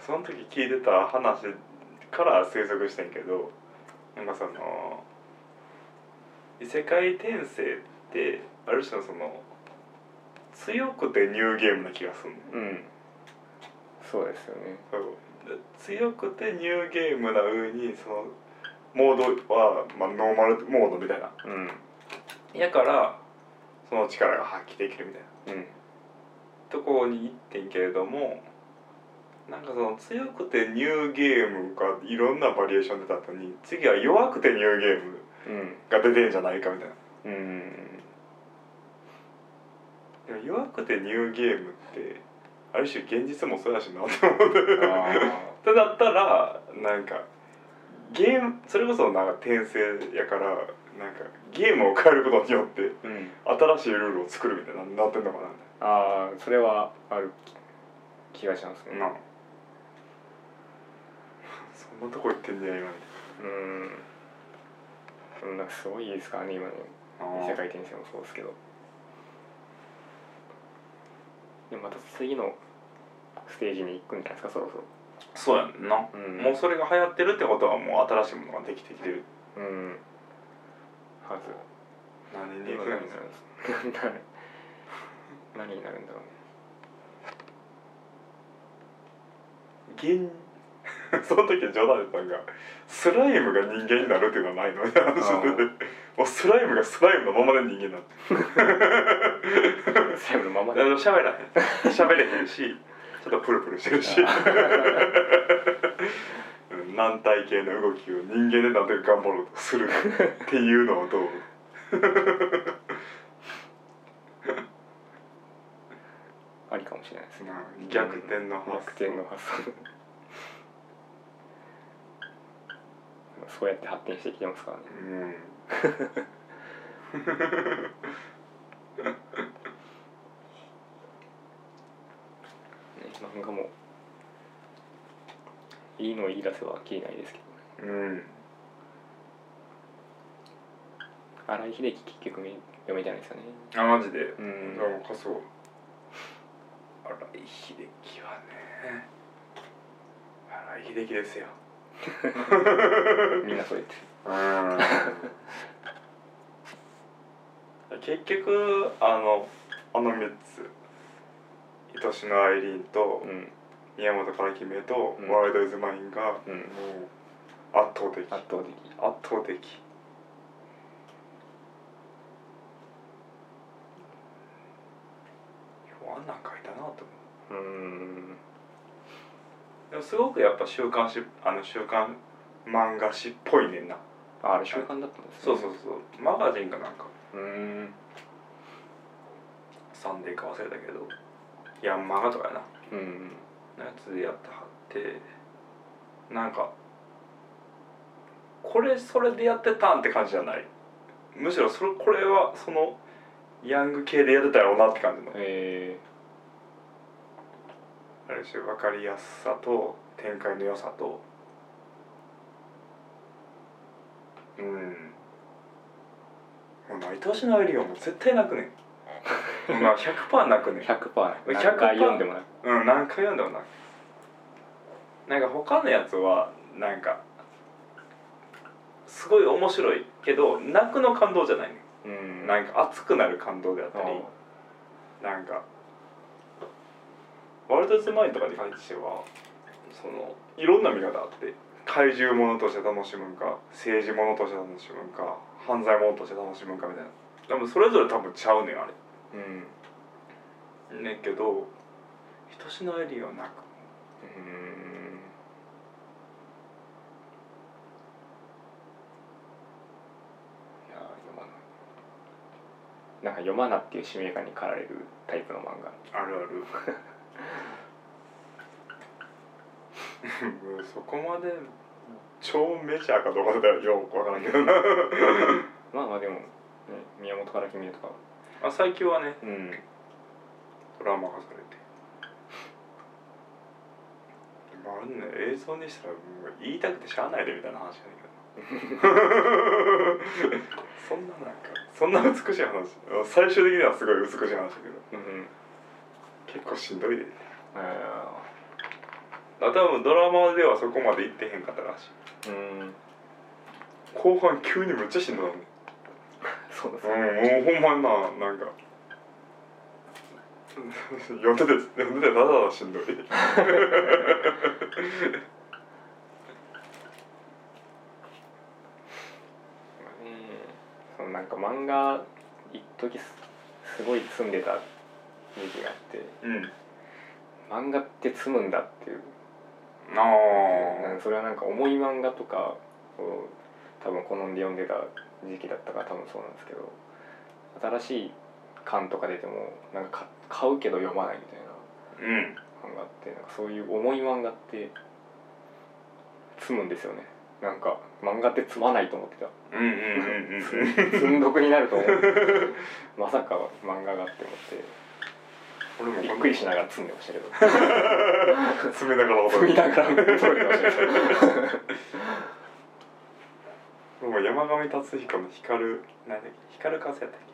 その時聞いてた話から推測してんけどなんかその異世界転生ってある種のその強くてニューゲームな気がするの。うん。そうですよね。そう。で強くてニューゲームな上にそのモードは、まあ、ノーマルモードみたいな。うん。やからその力が発揮できるみたいな。うん。ところに行ってんけれどもなんかその強くてニューゲームがいろんなバリエーション出た後に次は弱くてニューゲームうんが出てんじゃないかみたいな。うんでも弱くてニューゲームってある種現実もそうやしなって思って。あってなったらなんかゲームそれこそなんか転生やからなんかゲームを変えることによってーうん。新しいルールを作るみたいななってんのかな。ああそれはある気がしますね。なあそんなとこ行ってんねや今うん。そんなすごいですからね今のあ世界転生もそうですけどでもまた次のステージに行くんじゃないですかそろそろ。そうやんな、うん。もうそれが流行ってるってことはもう新しいものができてきてる。うん。はず。何に行くんや何になるんです何になるんだろうね。現 その時冗談で言ったんがスライムが人間になるっていうのはないのみたいな話で。あーもうスライムがスライムのままで人間になって。全部のまま。あでの喋らへん。喋れへんしちょっとプルプルしてるし。うん 軟体系の動きを人間でなんとか頑張ろうとするっていうのはどう？ありかもしれないですね。逆転の発想。逆転の発想そうやって発展してきてますからね。うん。ね漫画もいいの言い出せばきりないですけどね。うん荒井秀樹結局読めてないですよね。あマジで。うん。なんかそう荒井秀樹はね荒井秀樹ですよ みんなそう言って結局あのあの3つ。愛しのアイリーンとるうん。宮本から決めと、うん。ワールド・イズ・マインが、うん。もう圧倒的。圧倒的。圧倒的ようあんなん書いたなと思ううーんでもすごくやっぱ週刊誌あの週刊漫画誌っぽいねんな。ああれ習慣だったんですね。そうそうそう。マガジンかなんか。うーん。サンデーか忘れたけど。ヤンマガとかやな。うん。のやつでやってはって。なんかこれそれでやってたんって感じじゃない。むしろそれこれはそのヤング系でやってたやろうなって感じのえある種分かりやすさと展開の良さと。うん。もう愛しのアイリーンはもう絶対泣くね。ん まあ100%泣くね。ー、ん100%何100%回読んでもなくうん何回読んでもない。なんか他のやつはなんかすごい面白いけど泣くの感動じゃないね。うん。なんか熱くなる感動であったり。なんかワールド・ズ・マインとかに関してはそのいろんな見方あって怪獣ものとして楽しむんか政治ものとして楽しむんか犯罪ものとして楽しむんかみたいな。多分それぞれ多分ちゃうねんあれ。うん。ねんけど人しのアイリーンは泣く。うん。いや読まない。なんか読まなっていう使命感に駆られるタイプの漫画。あるある もうそこまで超メジャーかどうかだよくわからんけどな。まあまあでも、ね、宮本から君へとか。あ最近はねうん。ドラマ化されて。まああんね映像にしたらもう言いたくてしゃあないでみたいな話やねんけど そんななんかそんな美しい話。最終的にはすごい美しい話だけど。うん。結構しんどいで。ああ多分ドラマではそこまでいってへんかったらしい。ーうん。後半急にむっちゃしんどなんね。そうですうんねもうほんまにななんか。読んでて読んでてただただしんどい。そのなんか漫画一時すすごい積んでた時期があって。うん。漫画って積むんだっていうあそれはなんか重い漫画とかを多分好んで読んでた時期だったから多分そうなんですけど新しい巻とか出てもなんかか買うけど読まないみたいなうん。漫画ってなんかそういう重い漫画って積むんですよね。なんか漫画って積まないと思ってた。うんうんうんうんうん。積んどくになると思う。まさか漫画がって思って俺もびっくりしながら積んでましたけど。詰めながら積みながら驚いてましたけど俺も山上達彦の光る何だっけ光る風やったっけ？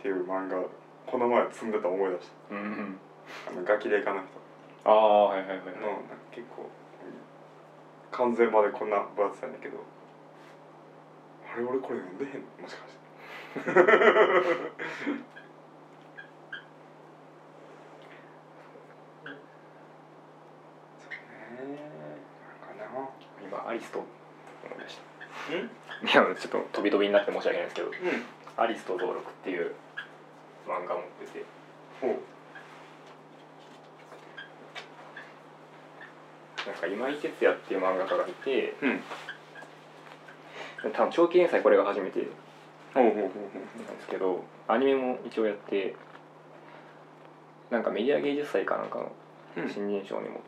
っていう漫画この前積んでた思い出しうんたあのガキデカの人。ああはいはいはいのなんか結構完全までこんな分厚さだけど。あれ俺これ読んでへんの？もしかしてそうねなんかな今アリスト。うん？たいやちょっと飛び飛びになって申し訳ないんですけどうん「アリスト登録」っていう漫画を持ってて。ほう。なんか今井哲也っていう漫画家がいてうん。多分長期連載これが初めてほうほうほうほなんですけどアニメも一応やってなんかメディア芸術祭かなんかの新人賞にも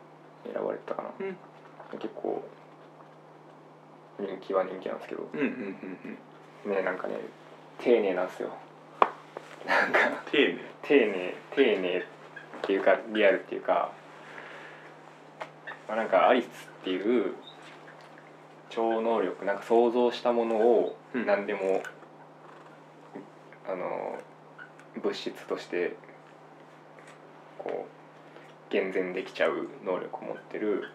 選ばれてたかな、うん。結構人気は人気なんですけど。うんうんうんねなんかね丁寧なんですよ。なんか丁寧？丁寧丁寧っていうかリアルっていうか、まあ、なんかアリスっていう超能力なんか想像したものをうん。何でも、あの物質としてこう厳然できちゃう能力を持ってる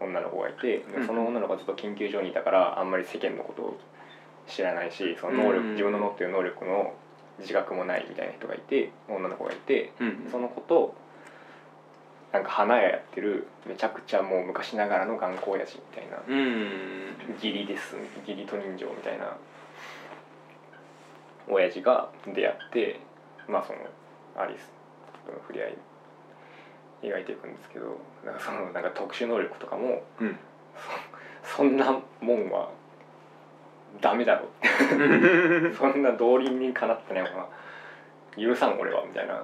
女の子がいて、うんその女の子はずっと研究所にいたからあんまり世間のことを知らないしその能力、うん自分の持ってる能力の自覚もないみたいな人がいて女の子がいてうんその子となんか花屋やってるめちゃくちゃもう昔ながらの頑固親父みたいなうん。義理です義理と人情みたいな親父が出会ってまあそのアリスとの触れ合い描いていくんですけどなんかそのなんか特殊能力とかもうん。そ そんなもんはダメだろ そんな道理にかなってないものは許さん俺はみたいな。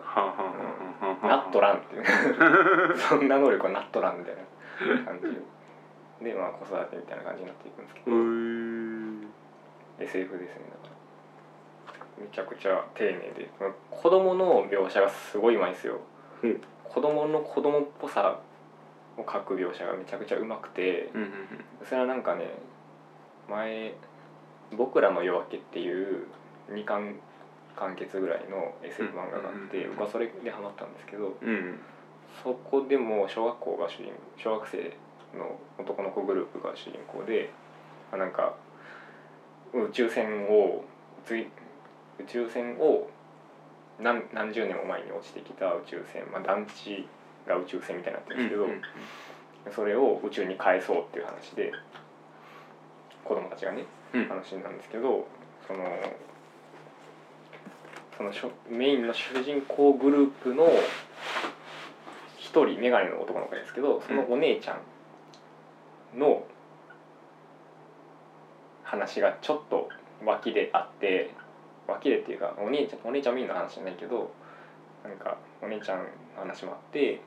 なっとらんっていう。そんな能力はなっとらんみたいな感じでまあ子育てみたいな感じになっていくんですけうど、SF ですね。だからめちゃくちゃ丁寧で。子供の描写がすごいうまいんですよ、うん子供の子供っぽさを描く描写がめちゃくちゃうまくてうんうんそれはなんかね前「僕らの夜明け」っていう2巻完結ぐらいの SF 漫画があって、うん僕はそれでハマったんですけどうんうん。そこでも小学校が主人小学生の男の子グループが主人公であなんか宇宙船をつい宇宙船を何何十年も前に落ちてきた宇宙船、まあ、団地が宇宙船みたいになってるんですけど、うんうんそれを宇宙に返そうっていう話で子供たちがねうん。話なんですけどそのそのメインの主人公グループの一人眼鏡の男の子ですけどそのお姉ちゃんの話がちょっと脇であって脇でっていうかお姉ちゃんお姉ちゃんメインの話じゃないけどなんかお姉ちゃんの話もあって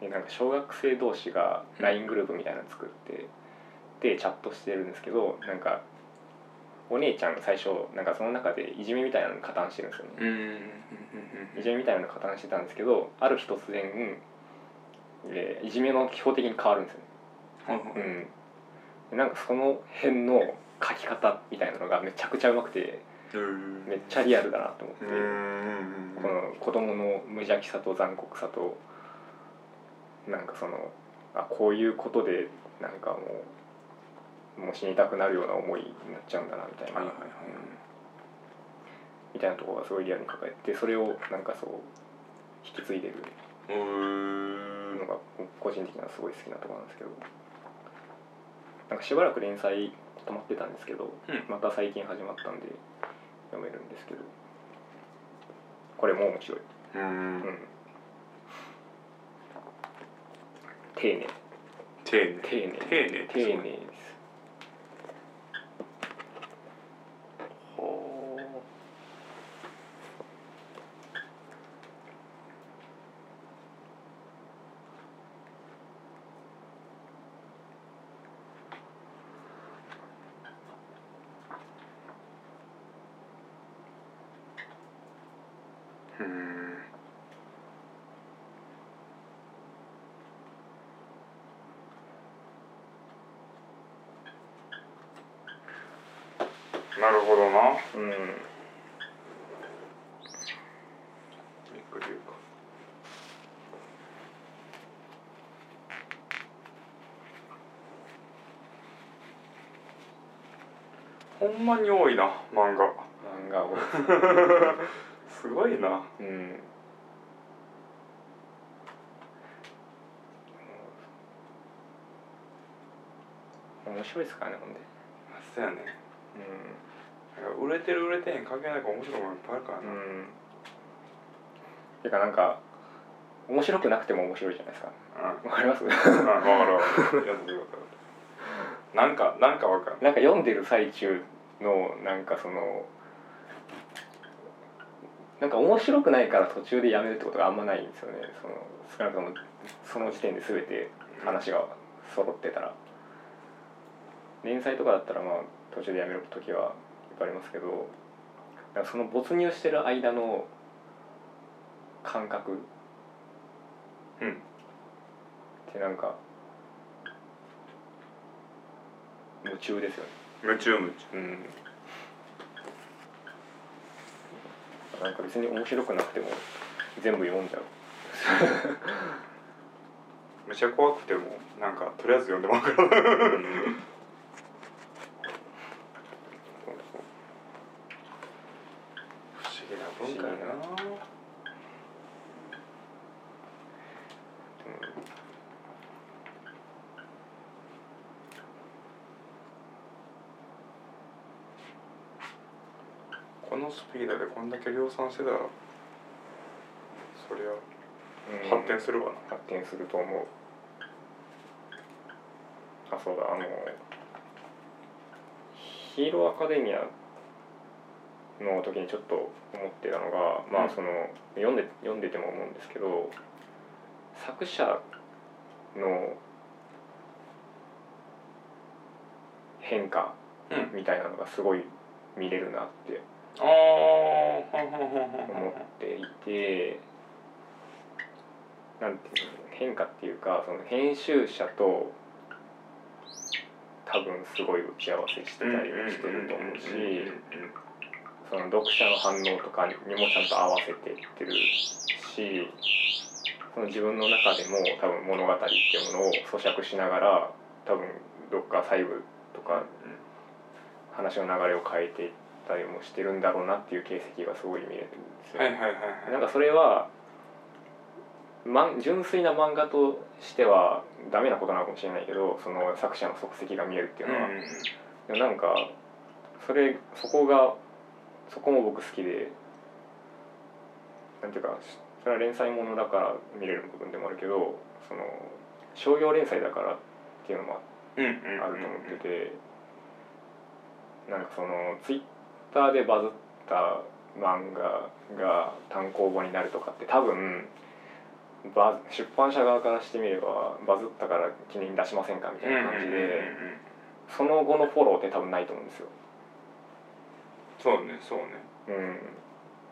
でなんか小学生同士が LINE グループみたいなの作ってでチャットしてるんですけどなんかお姉ちゃん最初なんかその中でいじめみたいなのに加担してるんですよね。いじめみたいなのに加担してたんですけどある日突然、えーいじめの標的に変わるんですよね。うん。なんかその辺の書き方みたいなのがめちゃくちゃうまくてうんめっちゃリアルだなと思って、この子供の無邪気さと残酷さとなんかそのあこういうことでなんかもうもう死にたくなるような思いになっちゃうんだなみたいな、はいはいはい。うん。みたいなところがすごいリアルに抱えてそれをなんかそう引き継いでる。うん。のが個人的にはすごい好きなところなんですけど。なんかしばらく連載止まってたんですけど、うん。また最近始まったんで読めるんですけど。これも面白い、うん。うん、丁寧。丁寧。丁寧。丁寧丁寧ですほううんなるほどなうん。びっくり言うかほん。まに多いな漫画漫画をすごいなうん。面白いですからねほん。でそうやねなん。売れてる売れてへん関係ないから面白いものいっぱいあるからな、うん。うんてかなんか面白くなくても面白いじゃないですか。うん。わかります？うん、分かる分かる。やってる分かる。なんか、なんか分かる。なんか読んでる最中のなんかそのなんか面白くないから途中でやめるってことがあんまないんですよね。その少なくともその時点で全て話が揃ってたら。連載とかだったらまあ途中でやめる時はありますけどなんかその没入してる間の感覚。うん。ってなんか夢中ですよね。夢中夢中。うん。なんか別に面白くなくても全部読んじゃう。めっちゃ怖くても、なんか、とりあえず読んでもらうから。不思議な文化やな。このスピードでこんだけ量産してたら。そりゃ、うん発展するわな。発展すると思うあそうだあのヒーローアカデミアの時にちょっと思ってたのが、まうんあその読んで読んでても思うんですけど作者の変化うんみたいなのがすごい見れるなって思っていてなんていうの変化っていうかその編集者と多分すごい打ち合わせしてたりもしてると思うしその読者の反応とかにもちゃんと合わせていってるしその自分の中でも多分物語っていうものを咀嚼しながら多分どっか細部とか話の流れを変えていってたりもしてるんだろうなっていう形跡がすごい見れてるんですよ。はいはいはいはい。なんかそれは、まん、純粋な漫画としてはダメなことなのかもしれないけどその作者の足跡が見えるっていうのは、でもなんかそれそこがそこも僕好きでなんていうかそれは連載ものだから見れる部分でもあるけどその商業連載だからっていうのもうんうんうんあると思ってて、なんかそのツイッターでバズった漫画が単行本になるとかって多分バ出版社側からしてみればバズったから記念に出しませんかみたいな感じで、その後のフォローって多分ないと思うんですよ。そうねそうね。うん。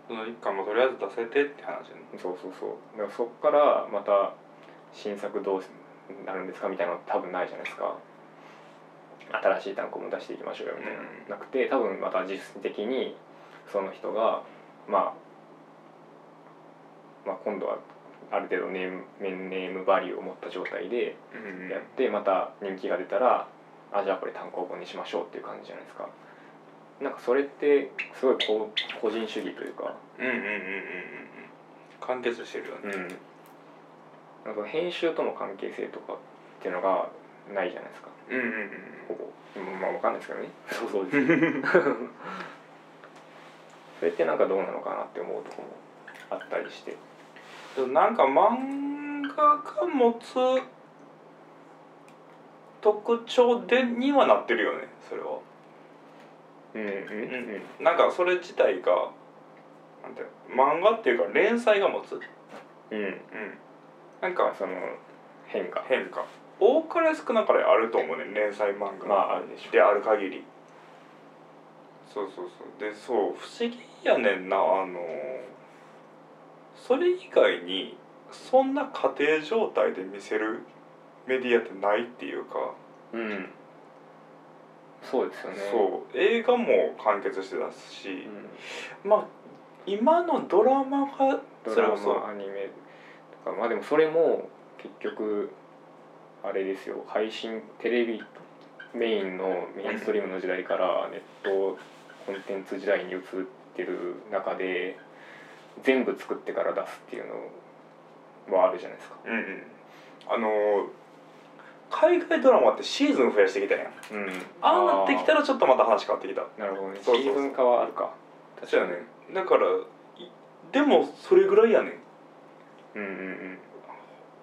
その一巻もとりあえず出せてって話ね。そうそうそう。だからそこからまた新作どうなるんですかみたいなの多分ないじゃないですか新しい単行も出していきましょうよみたいな、うん。なくて多分また実質的にその人が、まあ、まあ今度はある程度ネームネームバリューを持った状態でうん。やってまた人気が出たらあじゃあこれ単行本にしましょうっていう感じじゃないですか。なんかそれってすごいこう個人主義というか。うんうんうんうんうんうん。完結してるよね。うん、なんか編集との関係性とかっていうのがないじゃないですかうんうんうんほぼ。うんまあわかんないですけどね。想像ですけどそれってなんかどうなのかなって思うとこもあったりして。なんか漫画が持つ特徴でにはなってるよねそれは。うんうんうん。なんかそれ自体がなんて漫画っていうか連載が持つ。うんうん。うん。なんかその変化。変化多かれ少なかれあると思うね連載漫画。まああるでしょ。である限り。そうそうそう。でそう不思議やねんな。あのそれ以外にそんな家庭状態で見せるメディアってないっていうか。うん。そうですよね。そう。映画も完結してたし。う、ん。まあ今のドラマがドラそれこそ。マアニメとか。まあでもそれも結局あれですよ。配信テレビメインのメインストリームの時代からネットコンテンツ時代に移ってる中で全部作ってから出すっていうのはあるじゃないですか。うんうん。あのー海外ドラマってシーズン増やしてきたやん。うん、ああ。なってきたらちょっとまた話変わってきたなるほどねシーズン化はあるか確かにねだからいでもそれぐらいやねんうんうん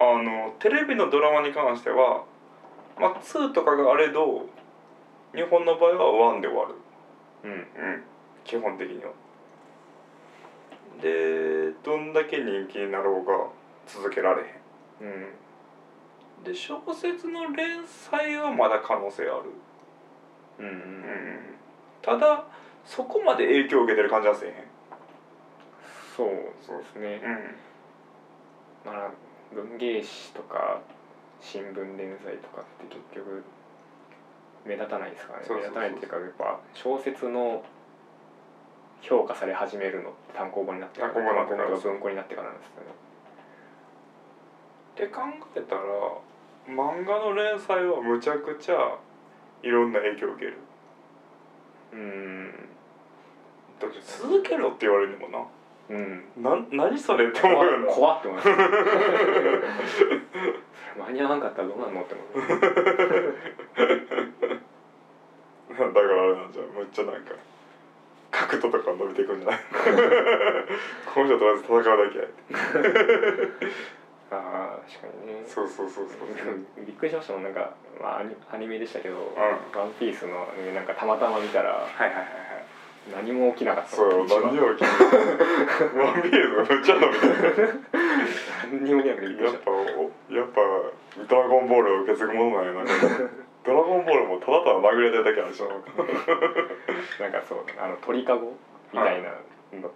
あのテレビのドラマに関してはまあ2とかがあれど日本の場合は1で終わる。うんうん。うん基本的には。でどんだけ人気になろうが続けられへうん。んで小説の連載はまだ可能性ある。うんうんうん。ただそこまで影響を受けてる感じはせえへん。そうそうですね、まあ文芸誌とか新聞連載とかって結局目立たないですからね目立たないっていうかやっぱ小説の評価され始めるの単行本になってから単行本文庫になってからなんですよね。って考えたら漫画の連載はむちゃくちゃいろんな影響を受ける。うん。だって続けろって言われるのもうん。なな何それって思うよな。怖っって思います。間に合わんかったらどうなんのって思うだからあれなんじゃん。むっちゃなんか角度とか伸びていくんじゃない？この人とりあえず戦うだけや。ああ確かにね。そうそうそうそう。びっくりしましたもん。なんか、まあ、アニアニメでしたけど「ん。ワンピースのアニメなんかたまたま見たらはいはいはいはい何も起きなかった。そう一番。何を聞いてワンピースがむっちゃ伸びてる何にも起きなくてびっくりしやっぱおやっぱドラゴンボールを受け継ぐものなんやな。ドラゴンボールもただただ殴れてるだけなんでしょた なんかそうあの鳥かごみたいな、の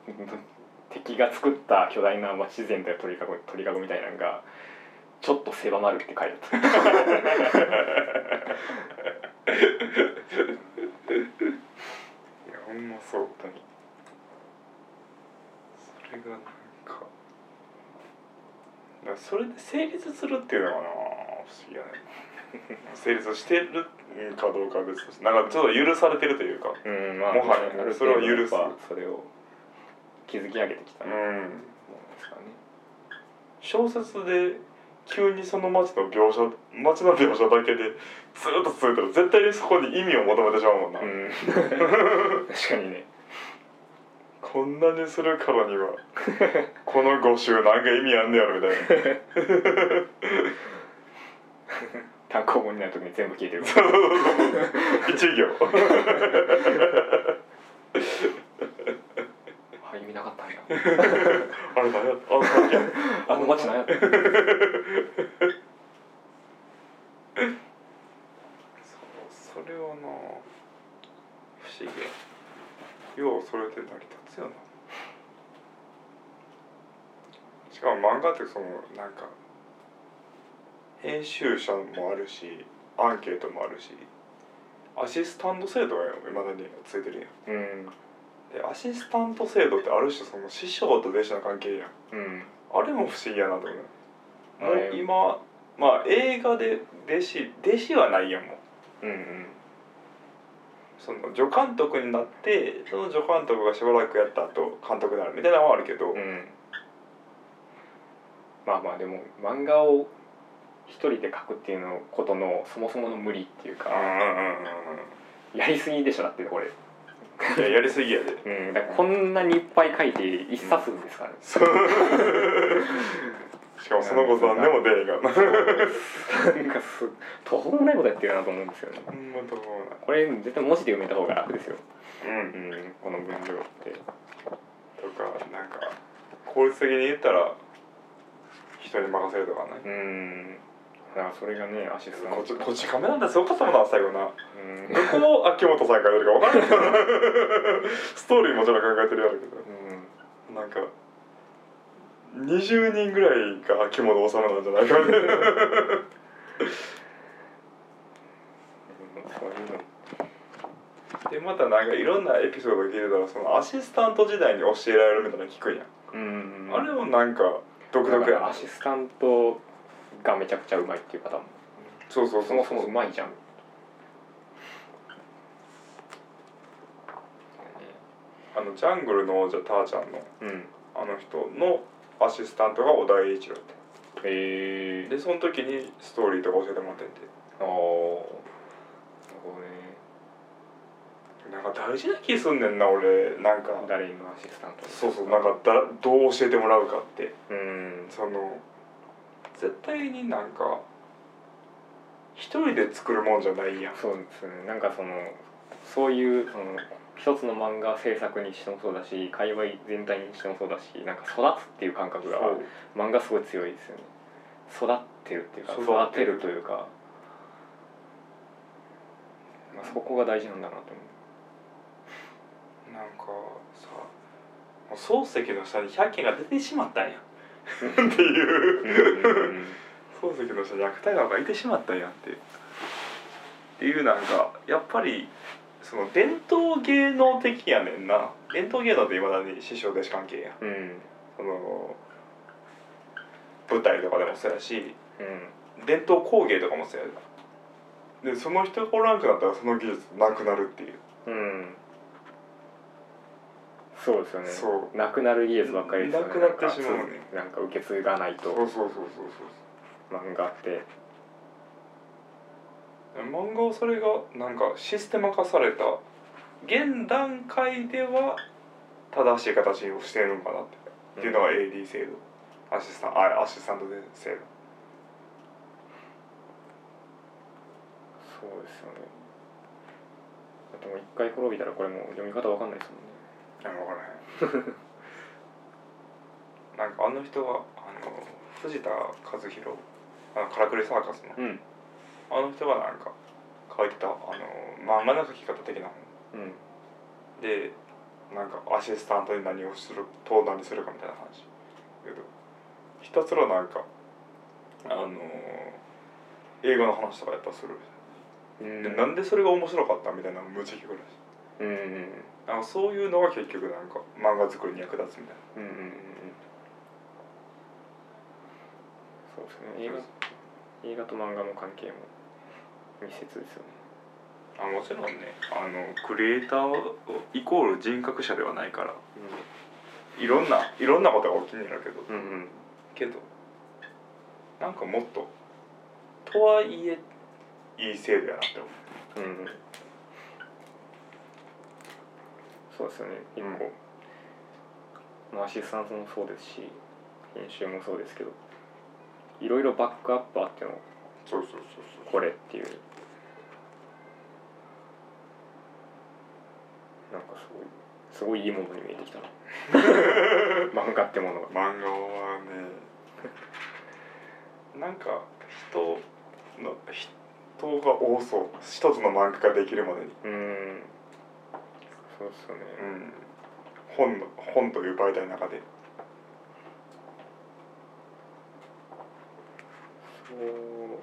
敵が作った巨大な町全体の鳥かご鳥かごみたいなのがちょっと狭まるって書いてあったほんまそうそれがなんかだそれで成立するっていうのがな不思議やね。成立してるかどうかは別としてなんかちょっと許されてるというかうんまあもはや。それを許す。それを築き上げてきたうものんですからね。小説で急にその街の描写街の描写だけでずっと続いたら絶対にそこに意味を求めてしまうもんな、うん。確かにね。こんなにするからにはこの5週なんか意味あんねやろみたいな。単行本になる時に全部消えてる。一行。あ意味なかったんや。あれ何やった？あの街何やった？それはな不思議。やようそれで成り立つよな。しかも漫画ってそのなんか編集者もあるしアンケートもあるしアシスタント制度がいまだについてるやん。うん。でアシスタント制度ってある種その師匠と弟子の関係やん。うん。あれも不思議やなと思う。もうはい今まあ映画で弟子弟子はないやんもううんうん。その助監督になってその助監督がしばらくやった後監督になるみたいなのはあるけど、うん。まあまあでも漫画を一人で描くっていうのことのそもそもの無理っていうかうんうんうんうんやりすぎでしょだってこれ。いややりすぎやで。うん。こんなにいっぱい書いて一冊ですから。ねそうしかもその後何でも出えへんからななんかす途方もないことやってるなと思うんですよね。ほんまと思うなこれ絶対文字で読めた方が楽ですよ。うんうん。この分量って。とかなんか効率的に言ったら人に任せるとかね。うん。だからそれがねアシスタント。こっちこっちカメなんだすごかったもんな最後な。うん。どこを秋元さんがやるか分からない。ストーリーもちろん考えてるやろうけど。うん。なんか20人ぐらいが秋元治なんじゃないかみたいなそういうのでまたなんかいろんなエピソード聞いてたらそのアシスタント時代に教えられるみたいなの聞くん。やん、うんあれもなんか独特やなアシスタントがめちゃくちゃうまいっていう方も。そうそうそもそもうまいじゃん。あのジャングルの王者ターちゃんのうん。あの人のアシスタントが小田栄一郎って。へえでその時にストーリーとか教えてもらってんて。ああなるほどね。なんか大事な気すんねんな俺。なんか。誰のアシスタント？そうそうなんかだどう教えてもらうかって。うん。その絶対になんか一人で作るもんじゃないやん。そうですね。なんかそのそういうその一つの漫画制作にしてもそうだし界隈全体にしてもそうだしなんか育つっていう感覚が漫画すごい強いですよね。育ってるっていうか育育ててるるというか、まあ、そこが大事なんだなと思なんかさもう漱石の下に100件が出てしまったんや。っていう。漱石の下に芥川がいてしまったんやって。っていうなんかやっぱりその伝統芸能的やねんな。伝統芸能っていまだに師匠弟子関係やうん。うん。その舞台とかでもそうやしうん。伝統工芸とかもそうやで。その人がおらんくなったらその技術なくなるっていう。うん。そうですよね。そう。なくなる技術ばっかりですよね。なくなってしまうねなんか受け継がないと。そうそうそうそう漫画って。そう漫画はそれがなんかシステマ化された現段階では正しい形をしてるのかなってっていうのが AD 制度。アシスタンあアシスタントで制度。そうですよね。だってもう一回滅びたらこれもう読み方わかんないですもんね。いや分からへん。なんかあの人はあの藤田和弘？あのカラクリサーカスの。うんあの人がなんか書いてたあの漫画の書き方的な。本うん。でなんかアシスタントに何をすると何するかみたいな話。けどひたすらなんかあの英語の話とかやっぱする、うん。でなんでそれが面白かったみたいなの無知聞くらし。いうんうん。なんかそういうのが結局なんか漫画作りに役立つみたいうんうんうんうん。そうですね。映画映画と漫画の関係も密接ですよね。なあもちろんね。あのクリエイターイコール人格者ではないから。いろんないろんなことが起きんねやろうけど。うんうん。けどなんかもっととはいえいい制度やなって思う。うんうん。そうですよね。一個、まあアシスタントもそうですし編集もそうですけどいろいろバックアップあってのそうそうそう。これっていうなんかすごいすごいいいものに見えてきたな。漫画ってものが。漫画はねなんか人の人が多そう。一つの漫画ができるまでに、うん。そうっすよね、うん、本の本という媒体の中で。そう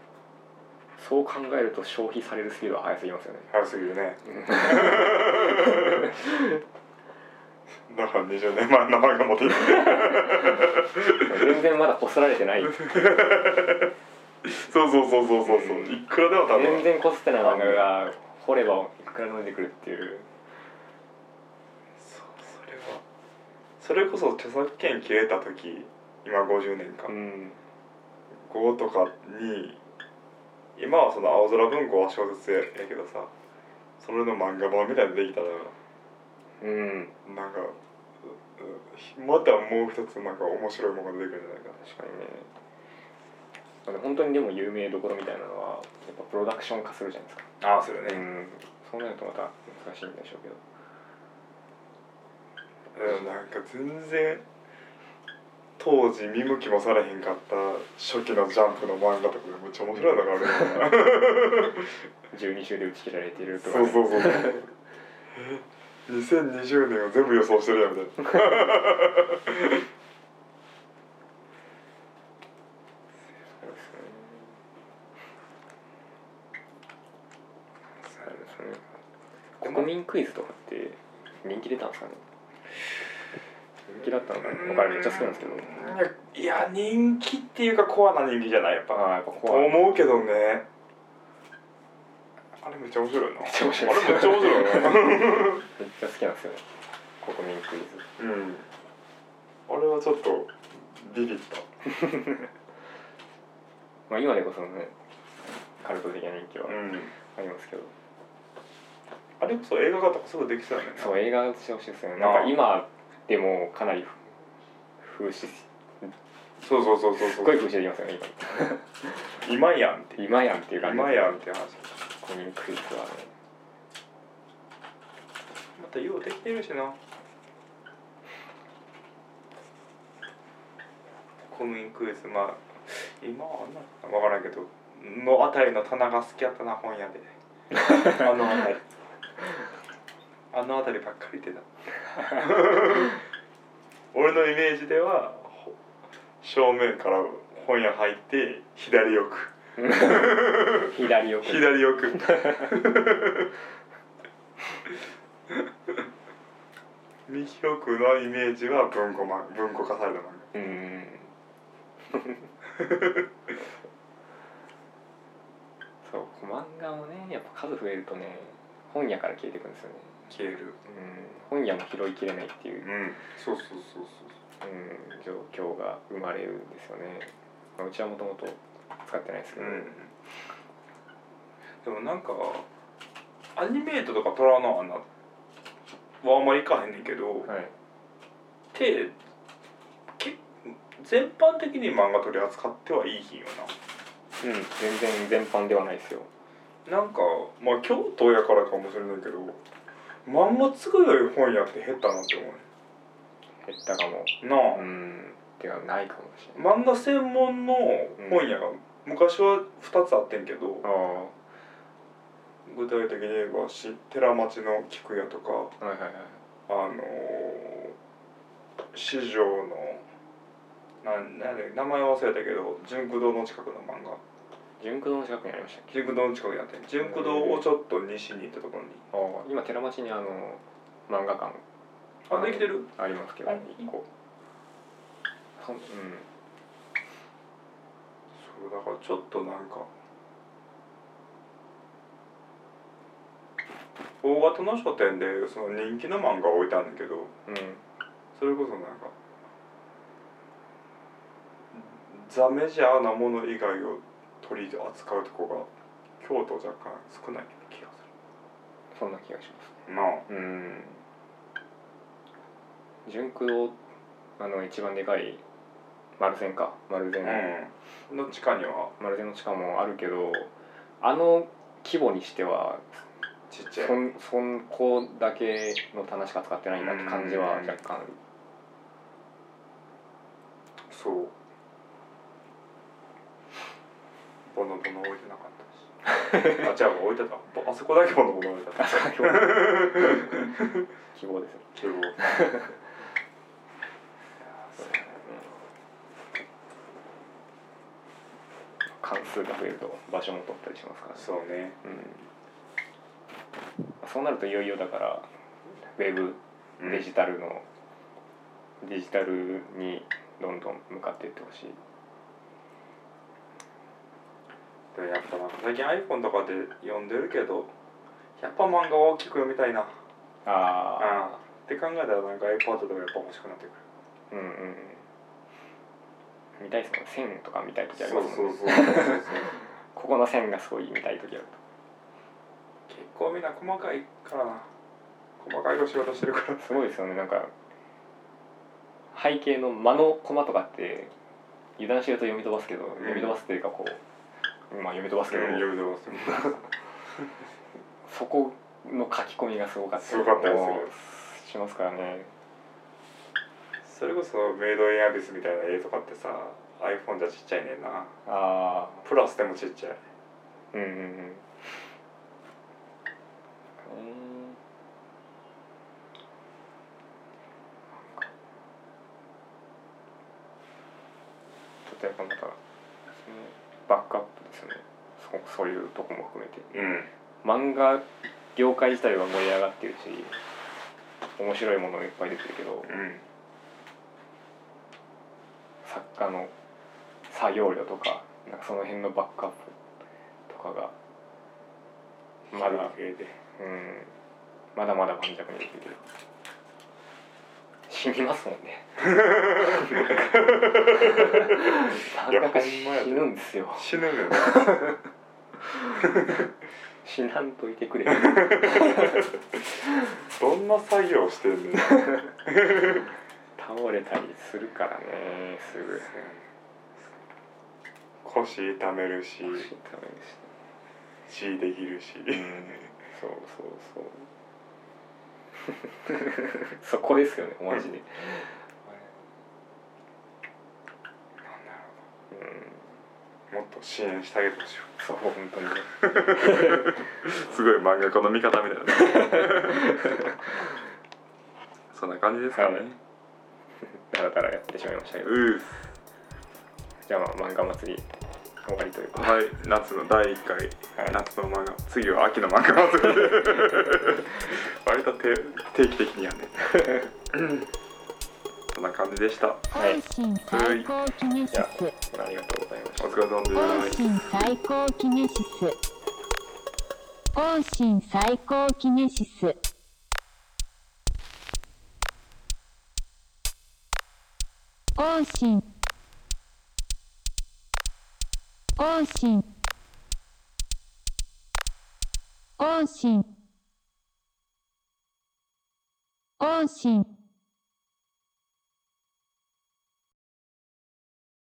そう考えると消費されるスピードは速すぎますよね。早すぎるね。だから20年前の漫画持っていって全然まだこすられてない。そうそうそうそうそうそう。いくらでも多分。全然こすってない漫画が掘ればいくらでも出てくるっていう。そうそれは。それこそ著作権切れた時今50年か、うん。5とかに今はその青空文庫は小説やけどさそれの漫画版みたいにできたらうん。なんかまたもう一つなんか面白いものが出てくるんじゃないか確かにね。まあでも本当にでも有名どころみたいなのはやっぱプロダクション化するじゃないですか。なああするうん。そうなるとまた難しいんでしょうけど。うんなんか全然当時見向きもされへんかった初期のジャンプの漫画とかでめっちゃ面白いのがあるよな12週で打ち切られているとか、ね、そうそうそう。そうえ2020年を全部予想してるやんみたいなそうですねそうですね国民ンクイズとかって人気出たんですかね人気だったのかな僕あれめっちゃ好きなんですけどいや人気っていうかコアな人気じゃない？やっぱ。やっぱと怖い思うけどね。あれめっちゃ面白いなめっちゃ面白い。あれめっちゃ面白いな めっちゃ好きなんですよね。国民クイズ。うん。あれはちょっとビビった。まあ今でこそねカルト的な人気はうん。ありますけど、あれこそ映画化とかすぐできそうやねそう映画してほしいですよね。なんか今でもかなり風刺すそうそうそうそうそう。っごい風刺できますよね今。やんって。今今やんっていう感じ今やんって話国民クイズはね。またようできてるしな。コミンクイズ。まあ今はあんな分からんけどのあたりの棚が好きやったな本屋で。あのあたり。あのあたりばっかり出た。俺のイメージではほ正面から本屋入って 左奥。左奥。左奥。右奥のイメージは文庫漫文庫化された漫画。うん。そう漫画もねやっぱ数増えるとね本屋から消えていくんですよね。消える。うん。本屋も拾いきれないっていう、うん。そうそうそううん、状況が生まれるんですよね、まあ、うちはもともと使ってないですけど、そううん。でもなんかアニメートとか虎の穴はあんまりいかへんねんけど、はい。てけ全般的に漫画取り扱ってはいいひんようん全然全般ではないですよ。ななんかまあ京都やからかもしれないけど漫画強い本屋って減ったなって思減ったかも。うなあ、うん。てかないかもしれない。漫画専門の本屋が昔は2つあってんけど、あ具体的に言えばし寺町の菊屋とかあはいはいはい。あのー、四条のなんなんで名前忘れたけど純駆堂の近くの漫画。純駆堂の近くにありましたっけ？純駆堂の近くにあって純駆堂をちょっと西に行ったところに。ああ今寺町にあの漫画館あできてる？ありますけど。あ一個う。んそうだからちょっとなんか。大型の書店でその人気の漫画置いてあるんだけど。うん。それこそなんか。ザ・メジャーなもの以外を取り扱うとこが京都若干少ない気がすそんな気がします。るなあ。うん純駆堂あの一番でかい丸線か。丸線、うん。の地下には。丸線の地下もあるけどあの規模にしてはちっちゃい。そんそんこだけの棚しか使ってないんだって感じはうん。若干ある。そう。ボノボノ置いてなかったし。あ違う置いてた。ぼあそこだけボノボノ置いてた。希望 ですね希望関数が増えると場所も取ったりしますからね。そうね。うん、そうなるといよいよだからウェブデジタルの、デジタルにどんどん向かっていってほしい。でやっぱなんか最近 iPhone とかで読んでるけどやっぱ漫画は大きく読みたいな。ああああって考えたらなんか iPad とかやっぱ欲しくなってくる。うんうんうん見たいですもん線とか見たい時ありますもんね。ここの線がすごい見たい時ある結構みんな細かいからな。細かいお仕事してるから。とすごいですよね。なんか背景の間のコマとかって油断してると読み飛ばすけど、読み飛ばすというかこうまあ読み飛ばすけど、読みてます。そこの書き込みがすごかったりしますからねそれこそメイドインアビスみたいな絵とかってさ iPhone じゃちっちゃいねんな。ああプラスでもちっちゃい。うんうんうん。うんちょっとやっぱまたそのバックアップですよね。そそういうとこも含めて。うん。漫画業界自体は盛り上がってるし面白いものもいっぱい出てるけど。うん作家の作業量とかなんかその辺のバックアップとかがまだうん。まだまだ盤石にできる。死にますもんね。いや漫画家ほんまやで死ぬんですよ。死ぬのよ 死なんといてくれ。どんな作業してんねん倒れたりするからねすぐ。腰痛めるし。腰痛めるし血できるし、うんそうそうそう。そこですよねマジで、なんだうん、もっと支援してあげてほしい。そう本当にね。すごい漫画家の味方みたいな。そんな感じですかね、はいだらだらやってしまいましたけど。うじゃあまあ漫画祭り終わりというかはい夏の第1回、はい。夏の漫画次は秋の漫画祭りで 割と定定期的にやんね。そんな感じでした。はい。本心最高キネシスあありがとうございました。お疲れ様です。本心最高キネシス本心最高キネシス本心。本心。本心。本心。